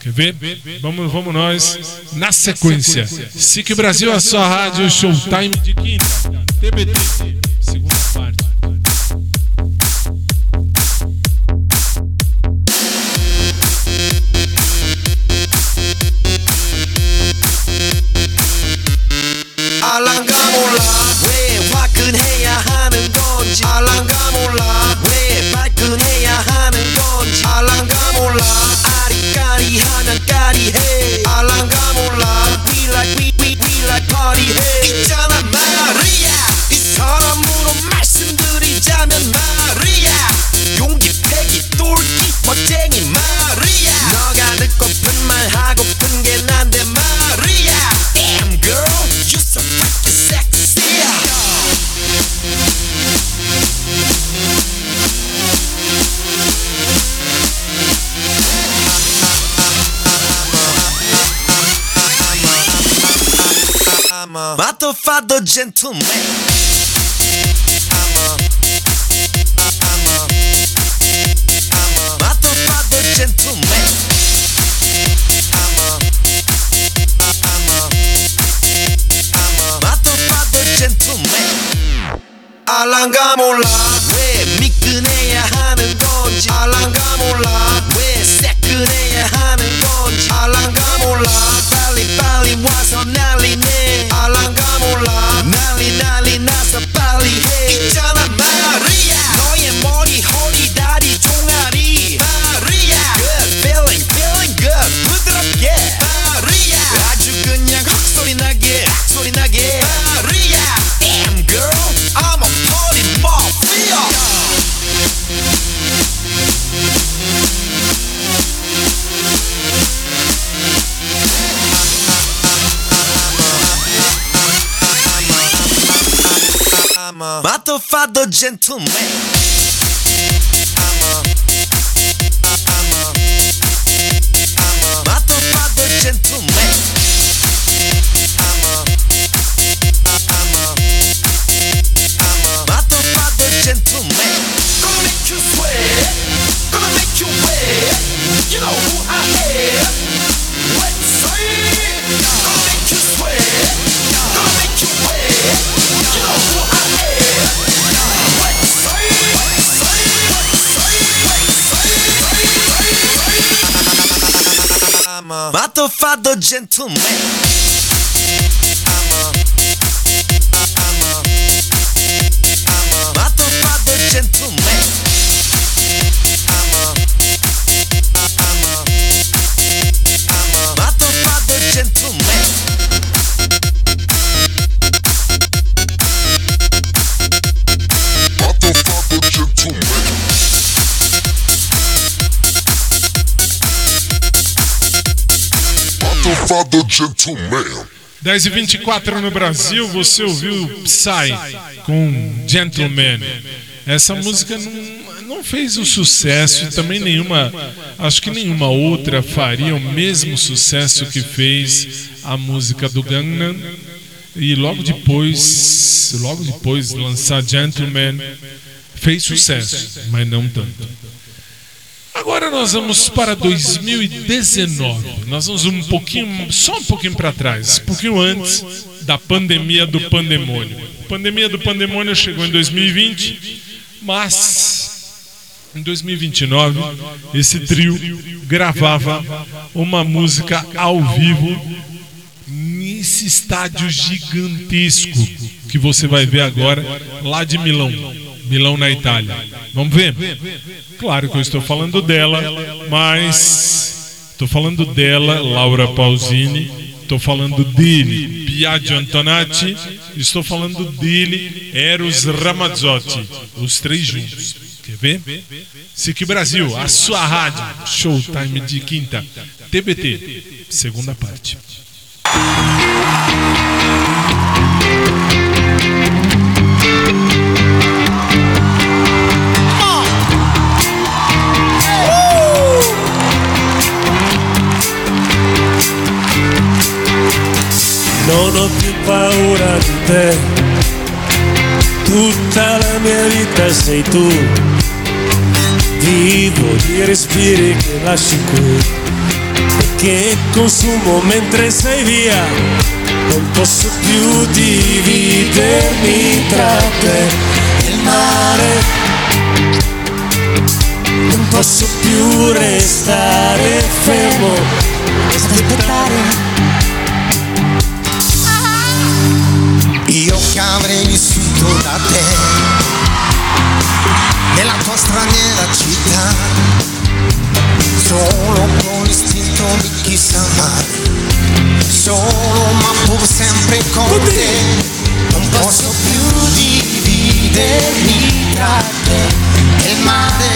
Quer ver? Vamos, vamos nós na sequência. SIC Brasil, a sua rádio, showtime de quinta. TBT. listen me. gentlemen. fatto fatto gentleman. Gentleman. 10 e 24 no Brasil, você ouviu Psy com Gentleman. Essa música não, não fez o sucesso e também nenhuma, acho que nenhuma outra faria o mesmo sucesso que fez a música do Gangnam. E logo depois, logo depois lançar Gentleman, fez sucesso, mas não tanto. Agora nós vamos para 2019. Nós vamos um pouquinho, só um pouquinho para trás, um pouquinho antes da pandemia do pandemônio. A pandemia do pandemônio chegou em 2020, mas em 2029 esse trio gravava uma música ao vivo nesse estádio gigantesco que você vai ver agora lá de Milão. Milão na Itália. Vamos ver? Claro que eu estou falando dela, mas estou falando dela, Laura Pausini, estou falando dele, Biagio Antonati, estou falando dele, Eros Ramazzotti, os três juntos. Quer ver? SIC Brasil, a sua rádio, Showtime de quinta, TBT, segunda parte. Te, tutta la mia vita sei tu. Vivo di respiri che lasci qui che consumo mentre sei via. Non posso più dividermi tra te e il mare. Non posso più restare fermo, aspettare. Che avrei vissuto da te nella tua straniera città, solo con l'istinto di chi sa amare, solo ma pur sempre con te, non posso più dividermi tra te e il mare,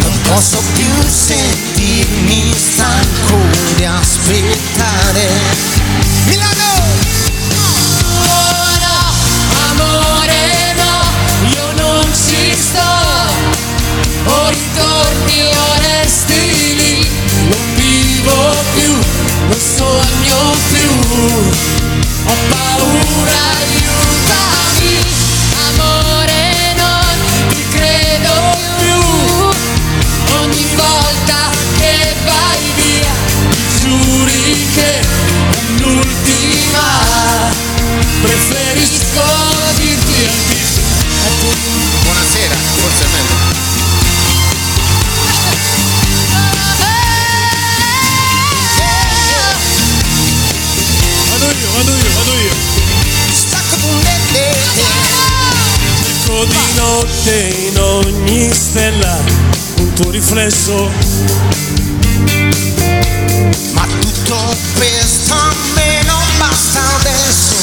non posso più sentirmi stanco di aspettare. Milano! Sogno più. Ho paura, aiutami notte in ogni stella un tuo riflesso. Ma tutto questo a me non basta adesso,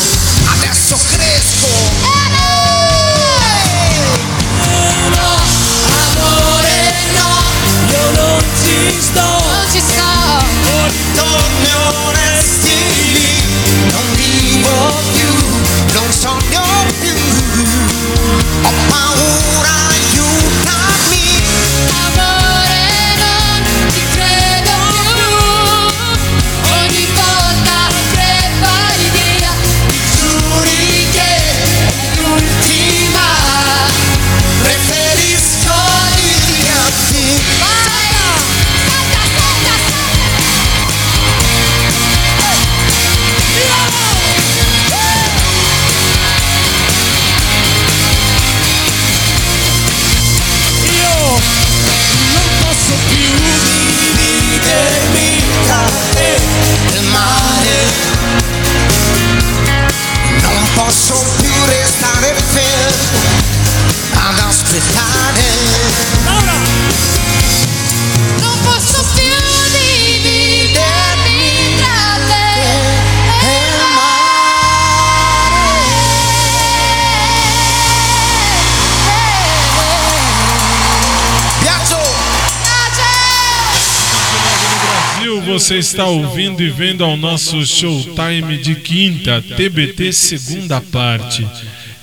você está ouvindo e vendo ao nosso Showtime de quinta, TBT segunda parte.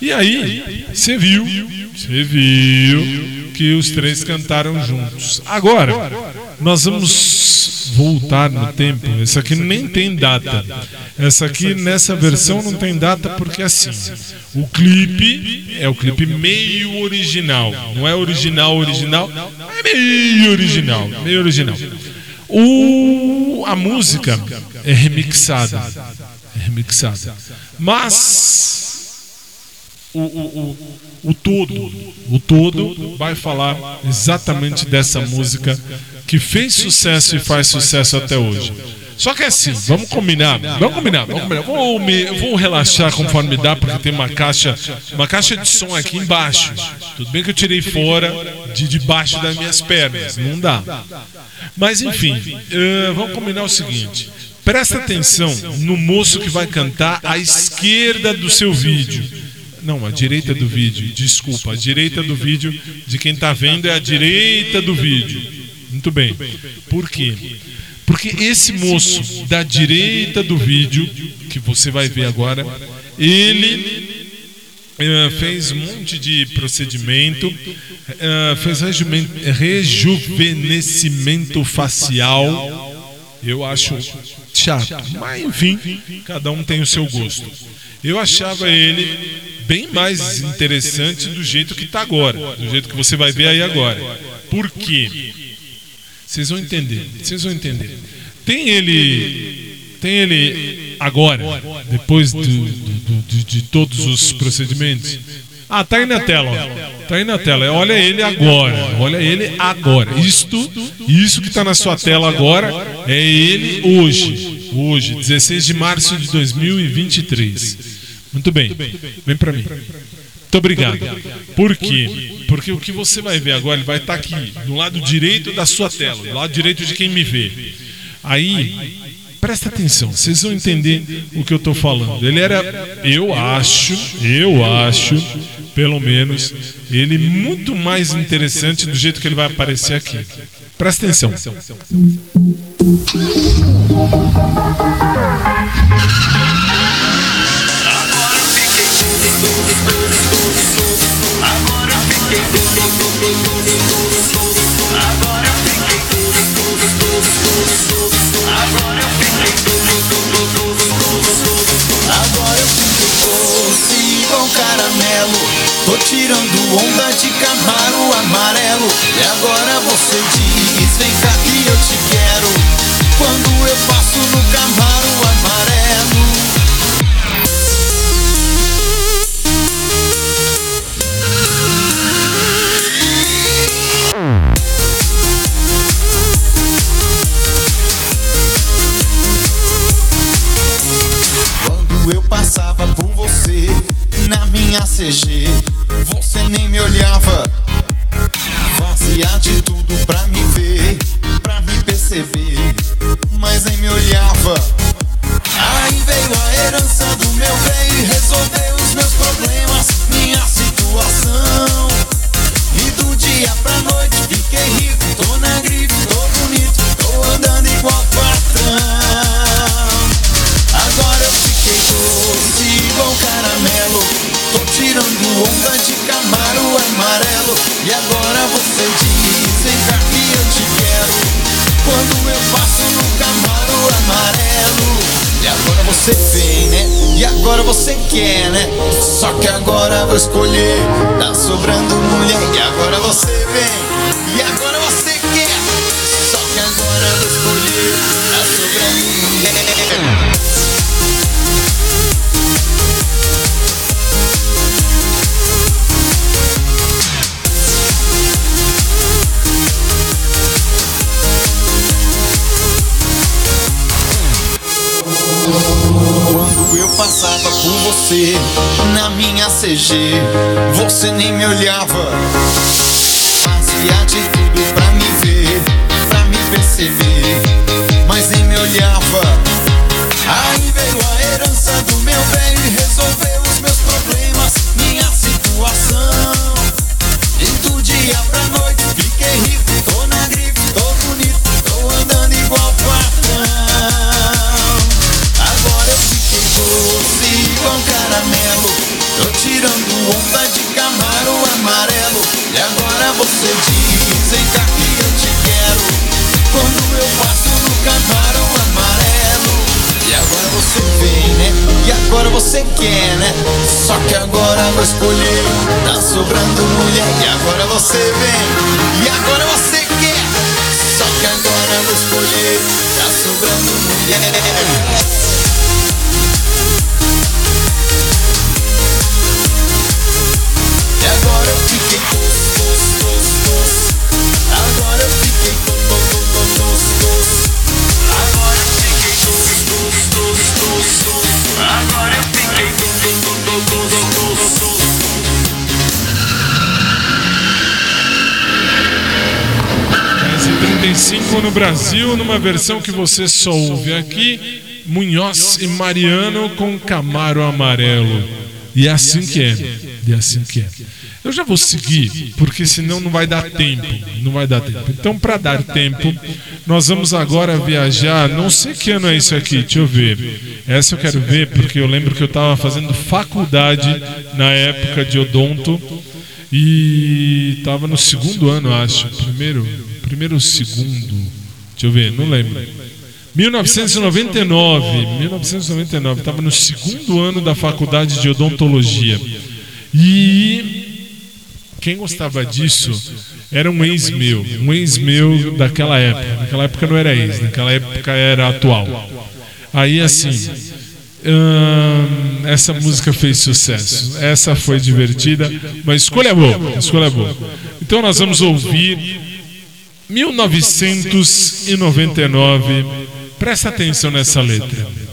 E aí, você viu, você viu que os três cantaram juntos. Agora, nós vamos voltar no tempo. Essa aqui nem tem data. Essa aqui nessa versão não tem data porque assim, o clipe é o clipe meio original. Não é original original, é meio original, meio original. O, a música é remixada. É remixada. Mas o, o, o, o todo, o todo vai falar exatamente dessa música que fez sucesso e faz sucesso até hoje. Só que é assim, vamos combinar, vamos combinar, vamos combinar. Vou, me, vou relaxar conforme dá, porque tem uma caixa, uma caixa de som aqui embaixo. Tudo bem que eu tirei fora de debaixo das minhas pernas, não dá. Mas enfim, uh, vamos combinar o seguinte. Presta atenção no moço que vai cantar à esquerda do seu vídeo. Não, a direita do vídeo, desculpa, a direita do vídeo de quem está vendo é a direita do vídeo. Muito bem. Por quê? Porque esse moço da direita do vídeo, que você vai ver agora, ele uh, fez um monte de procedimento, uh, fez rejuvenescimento facial. Eu acho chato, mas enfim, cada um tem o seu gosto. Eu achava ele bem mais interessante do jeito que está agora, do jeito que você vai ver aí agora. Por quê? Vocês vão entender, vocês vão entender. Tem ele, tem ele agora, depois do, do, do, de todos os procedimentos. Ah, tá aí na tela. Ó. Tá aí na tela. Olha ele agora. Olha ele agora. Isto, isso que está na sua tela agora é ele hoje. Hoje, 16 de março de 2023. Muito bem. Vem para mim. Muito obrigado. Por quê? Porque o que você vai ver agora, ele vai estar tá aqui, do lado direito da sua tela, do lado direito de quem me vê. Aí, presta atenção, vocês vão entender o que eu estou falando. Ele era, eu acho, eu acho, pelo menos, ele muito mais interessante do jeito que ele vai aparecer aqui. Presta atenção. caramelo Tô tirando onda de camaro amarelo. E agora você diz, vem cá que eu te quero. Quando eu passo no camaro amarelo minha CG, você nem me olhava. Fazia de tudo pra me ver, pra me perceber, mas nem me olhava. Aí veio a herança do meu bem e resolveu agora você quer, né? Só que agora vou escolher Tá sobrando mulher E agora você vem você na minha CG, você nem me olhava. Fazia de tudo pra me ver, pra me perceber, mas nem me olhava. Aí veio a herança do meu bem você quer, né? Só que agora vou escolher Tá sobrando mulher E agora você vem. E agora você quer. Só que agora vou escolher Tá sobrando mulher. E agora eu fiquei 95 no Brasil, numa versão que você só ouve aqui, Munhoz e Mariano com Camaro Amarelo. E é assim que é. E é assim que é. Eu já vou seguir, porque senão não vai dar tempo. Não vai dar tempo. Então, para dar tempo, nós vamos agora viajar. Não sei que ano é isso aqui, deixa eu ver. Essa eu quero ver, porque eu lembro que eu estava fazendo faculdade na época de Odonto. E estava no segundo ano, acho. Primeiro, primeiro ou segundo. Deixa eu ver, não lembro. 1999, 1999, estava no segundo ano da faculdade de odontologia. E quem gostava disso era um ex meu, um ex meu daquela época. Naquela época não era ex, naquela época era atual. Aí assim, hum, essa música fez sucesso, essa foi divertida, mas escolha boa, escolha boa. Então nós vamos ouvir 1999. Presta atenção nessa letra.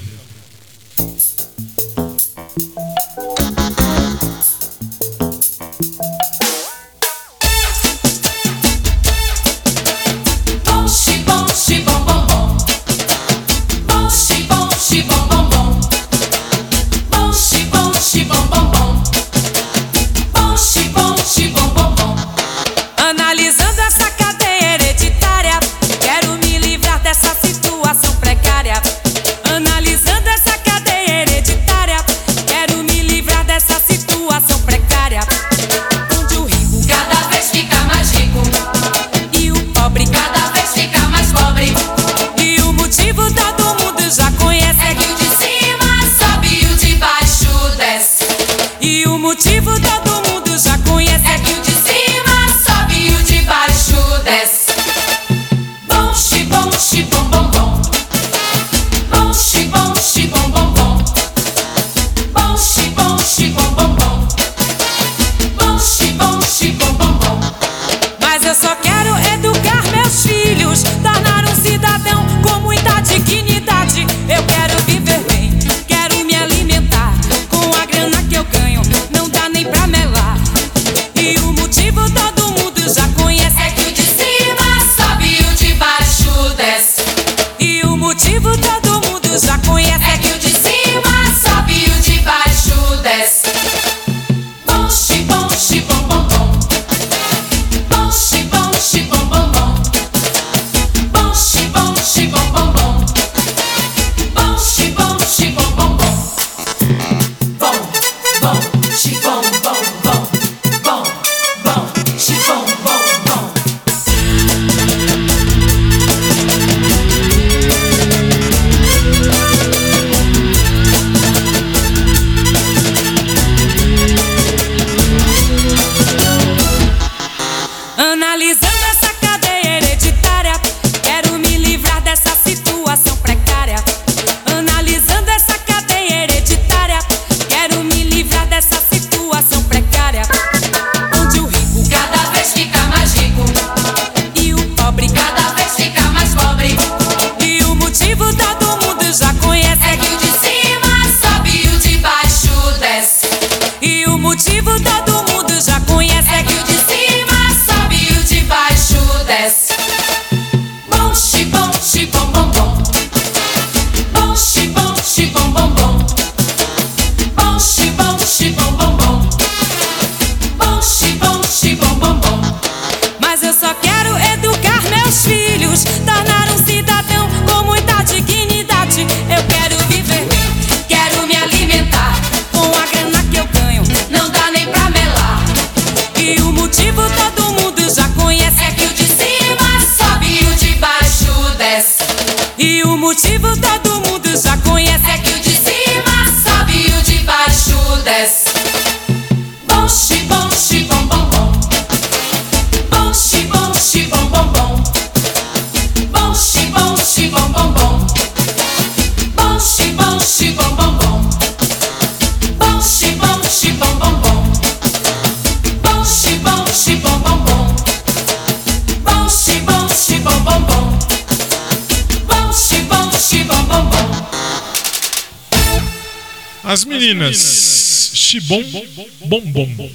Chibom, Bom Bom.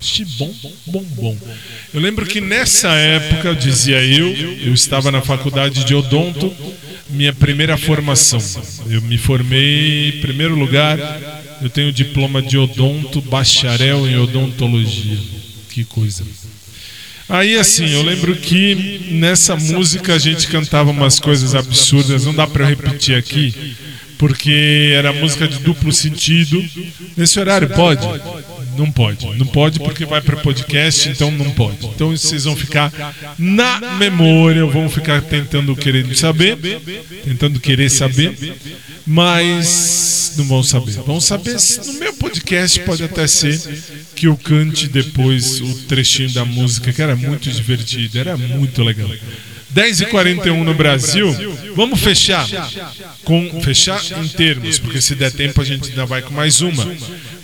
Chibom, Bom Bom. Eu lembro que nessa época, dizia eu, eu estava na faculdade de odonto, minha primeira formação. Eu me formei, em primeiro lugar, eu tenho diploma de odonto, bacharel em odontologia. Que coisa. Aí assim, eu lembro que nessa música a gente cantava umas coisas absurdas, não dá para repetir aqui, porque era música de duplo sentido. Nesse horário pode? Não pode. Não pode porque vai para podcast, então não pode. Então vocês vão ficar na memória, vão ficar tentando querer saber, tentando querer saber, mas não vão saber. Vão saber no meu podcast pode até ser que eu cante depois o trechinho da música que era muito divertido, era muito legal. 10h41 no Brasil. Vamos fechar com fechar em termos, porque se der tempo a gente ainda vai com mais uma.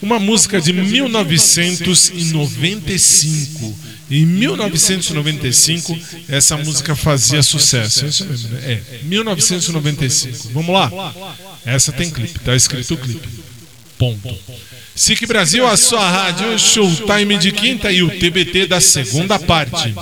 Uma música de 1995. Em 1995, essa música fazia sucesso. É isso mesmo, né? É, 1995. Vamos lá? Essa tem clipe, tá escrito clipe. Ponto. SIC Brasil, a sua rádio, Showtime de quinta e o TBT da segunda parte.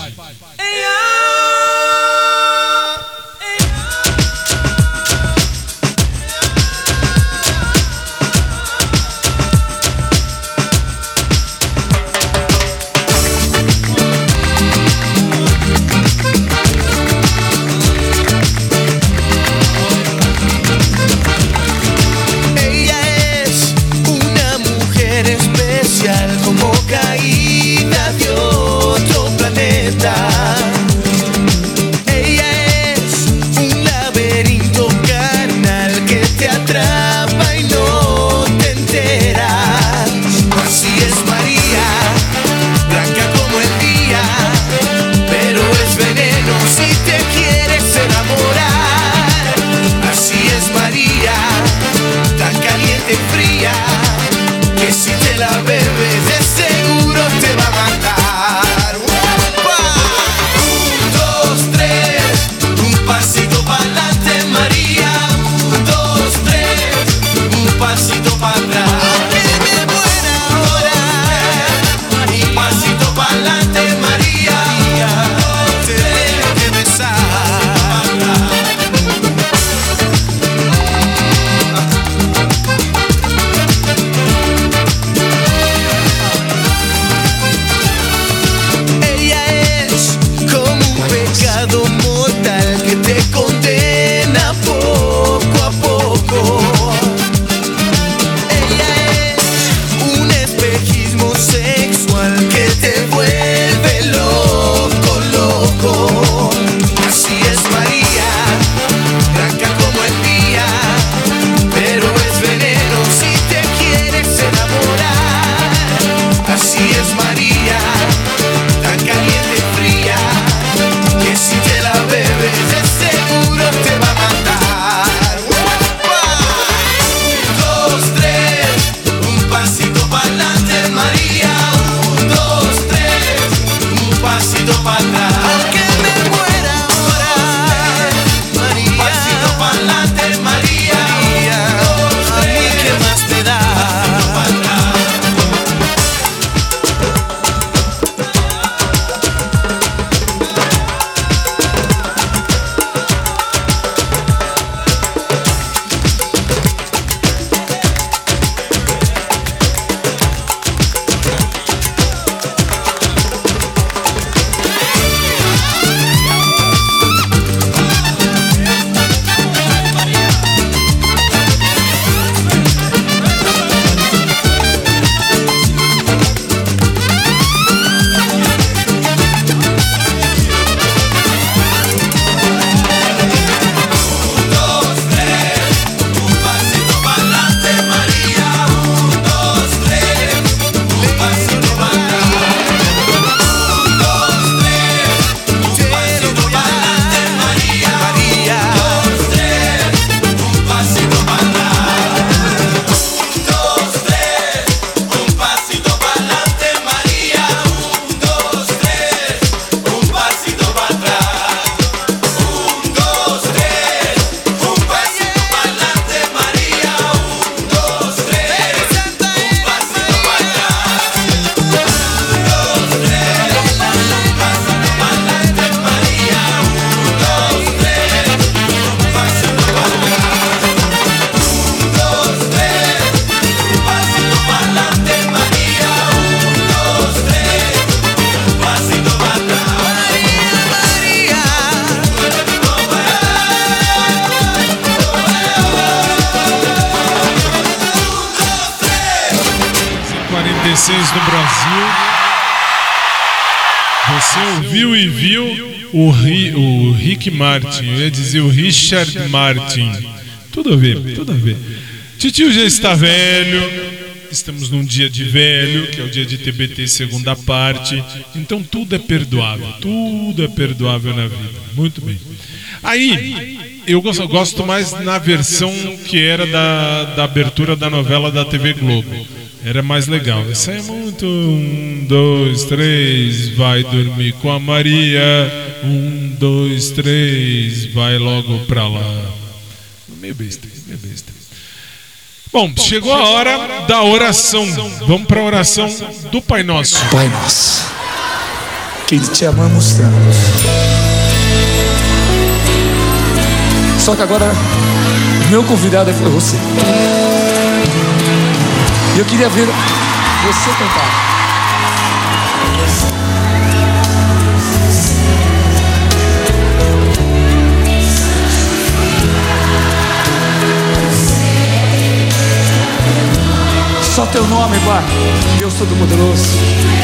O, Ri, o Rick Martin, eu ia dizer o Richard Martin. Tudo a ver, tudo a ver. Titio já está velho, estamos num dia de velho, que é o dia de TBT segunda parte. Então tudo é perdoável, tudo é perdoável na vida. Muito bem. Aí, eu gosto, gosto mais na versão que era da, da abertura da novela da TV Globo. Era mais legal. Isso é muito. Um, dois, três, vai dormir com a Maria. Um, dois, três, vai logo pra lá. Meio besta, meio besta. Bom, chegou a hora da oração. Vamos para a oração do Pai Nosso. Pai Nosso, que te amamos tanto. Só que agora, meu convidado é você. E eu queria ver você cantar. Só teu nome, Pai, Deus Todo-Poderoso.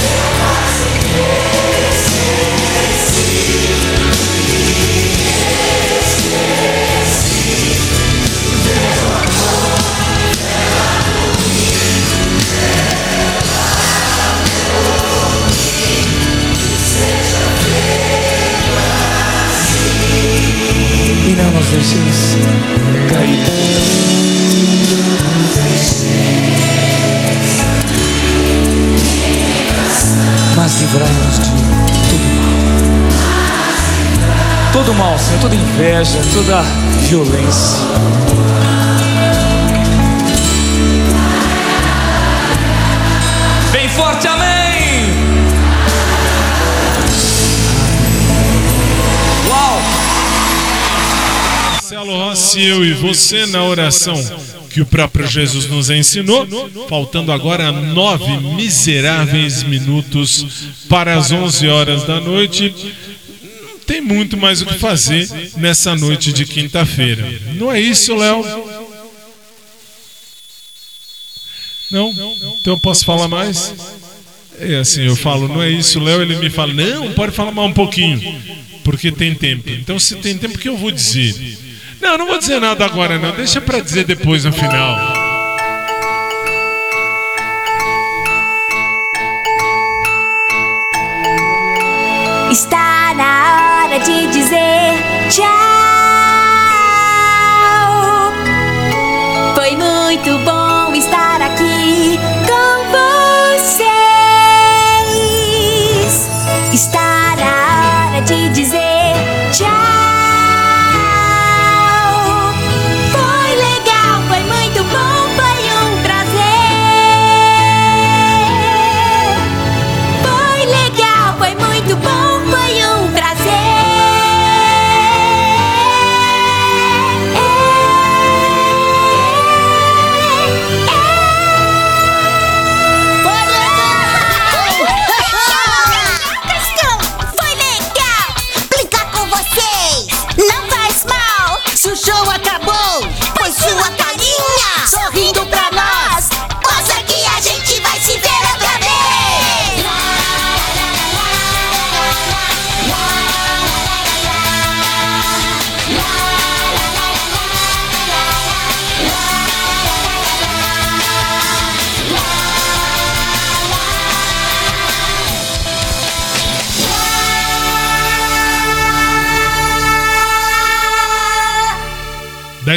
Não nos deixes cair. Mas livrai-nos de todo mal. Todo mal, Senhor, toda inveja, toda violência. Rossi, eu e você na oração que o próprio Jesus nos ensinou, faltando agora nove miseráveis minutos para as 11 horas da noite. Não tem muito mais o que fazer nessa noite de quinta-feira. Não é isso, Léo? Não? Então eu posso falar mais? É assim, eu falo, não é isso, Léo, ele me fala, não, pode falar mais um pouquinho, porque tem tempo. Então, se tem tempo, o que eu vou dizer? Não, não vou dizer nada agora, não, deixa pra dizer depois no final. Está na hora de dizer tchau.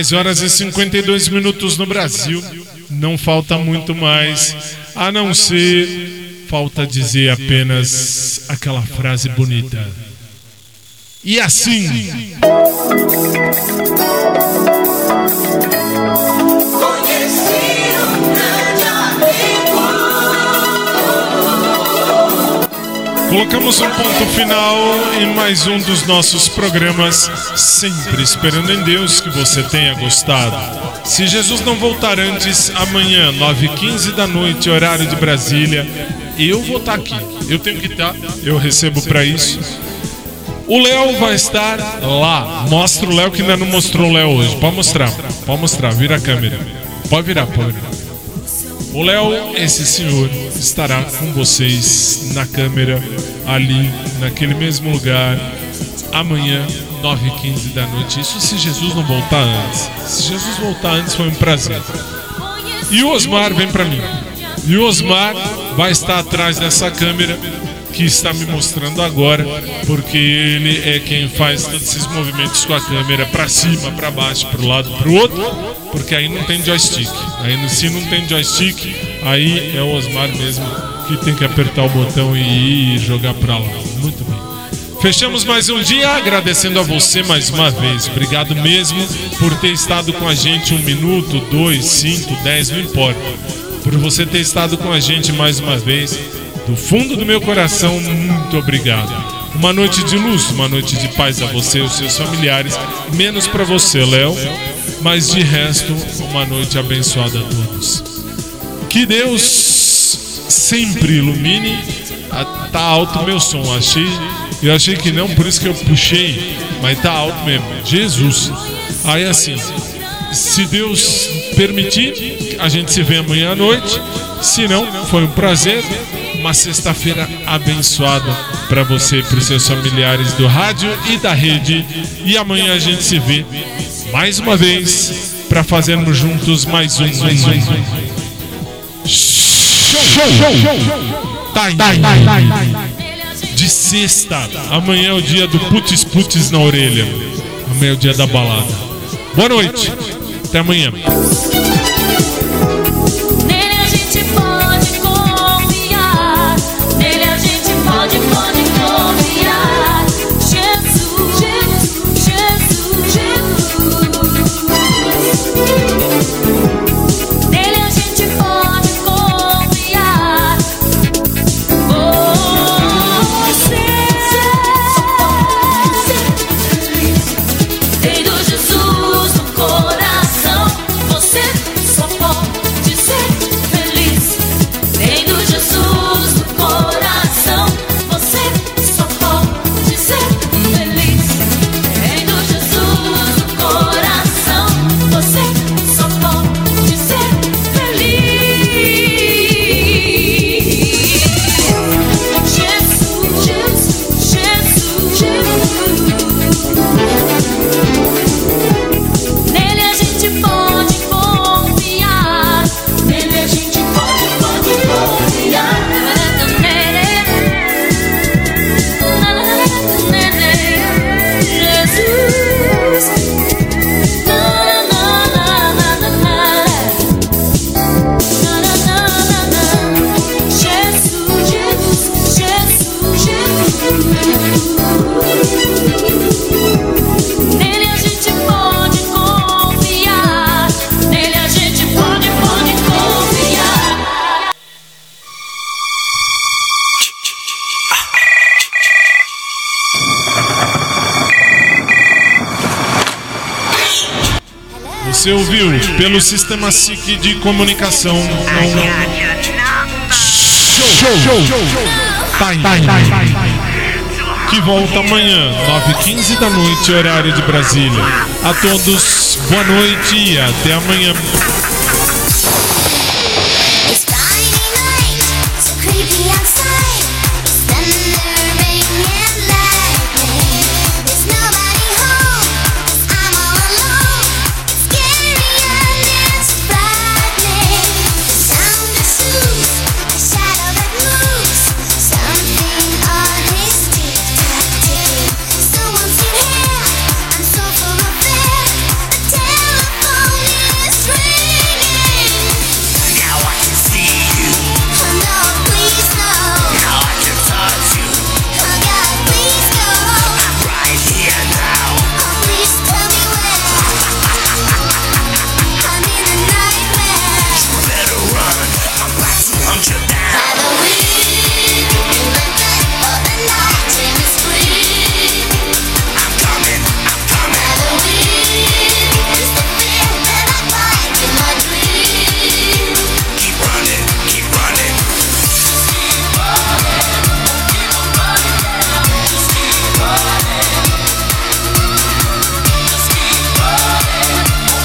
10 horas e 52 minutos no Brasil. Não falta muito mais, a não ser falta dizer apenas aquela frase bonita. E assim. Colocamos um ponto final em mais um dos nossos programas, sempre esperando em Deus que você tenha gostado. Se Jesus não voltar antes, amanhã, 9h15 da noite, horário de Brasília, eu vou estar aqui. Eu tenho que estar, eu recebo para isso. O Léo vai estar lá. Mostra o Léo que ainda não mostrou o Léo hoje. Pode mostrar, pode mostrar, vira a câmera. Pode virar, pode virar. O Léo, esse senhor, estará com vocês na câmera, ali, naquele mesmo lugar, amanhã, 9h15 da noite. Isso se Jesus não voltar antes. Se Jesus voltar antes, foi um prazer. E o Osmar vem pra mim. E o Osmar vai estar atrás dessa câmera que está me mostrando agora, porque ele é quem faz todos esses movimentos com a câmera para cima, para baixo, para o lado, para o outro, porque aí não tem joystick. Aí se não tem joystick, aí é o Osmar mesmo que tem que apertar o botão e jogar para lá. Muito bem. Fechamos mais um dia agradecendo a você mais uma vez. Obrigado mesmo por ter estado com a gente um minuto, dois, cinco, dez, não importa. Por você ter estado com a gente mais uma vez. Do fundo do meu coração, muito obrigado. Uma noite de luz, uma noite de paz a você e os seus familiares. Menos para você, Léo. Mas de resto, uma noite abençoada a todos. Que Deus sempre ilumine. Ah, Tá alto meu som, achei. Eu achei que não, por isso que eu puxei, mas tá alto mesmo. Jesus. Aí assim, se Deus permitir, a gente se vê amanhã à noite. Se não, foi um prazer. Uma sexta-feira abençoada para você e para os seus familiares do rádio e da rede. E amanhã a gente se vê mais uma vez para fazermos juntos mais um. Mais um. Time. De sexta. Amanhã é o dia do putz putz na orelha. Amanhã é o dia da balada. Boa noite. Até amanhã. Pelo Sistema SIC de comunicação. Show! Time. Que volta amanhã, 9h15 da noite, horário de Brasília. A todos, boa noite e até amanhã.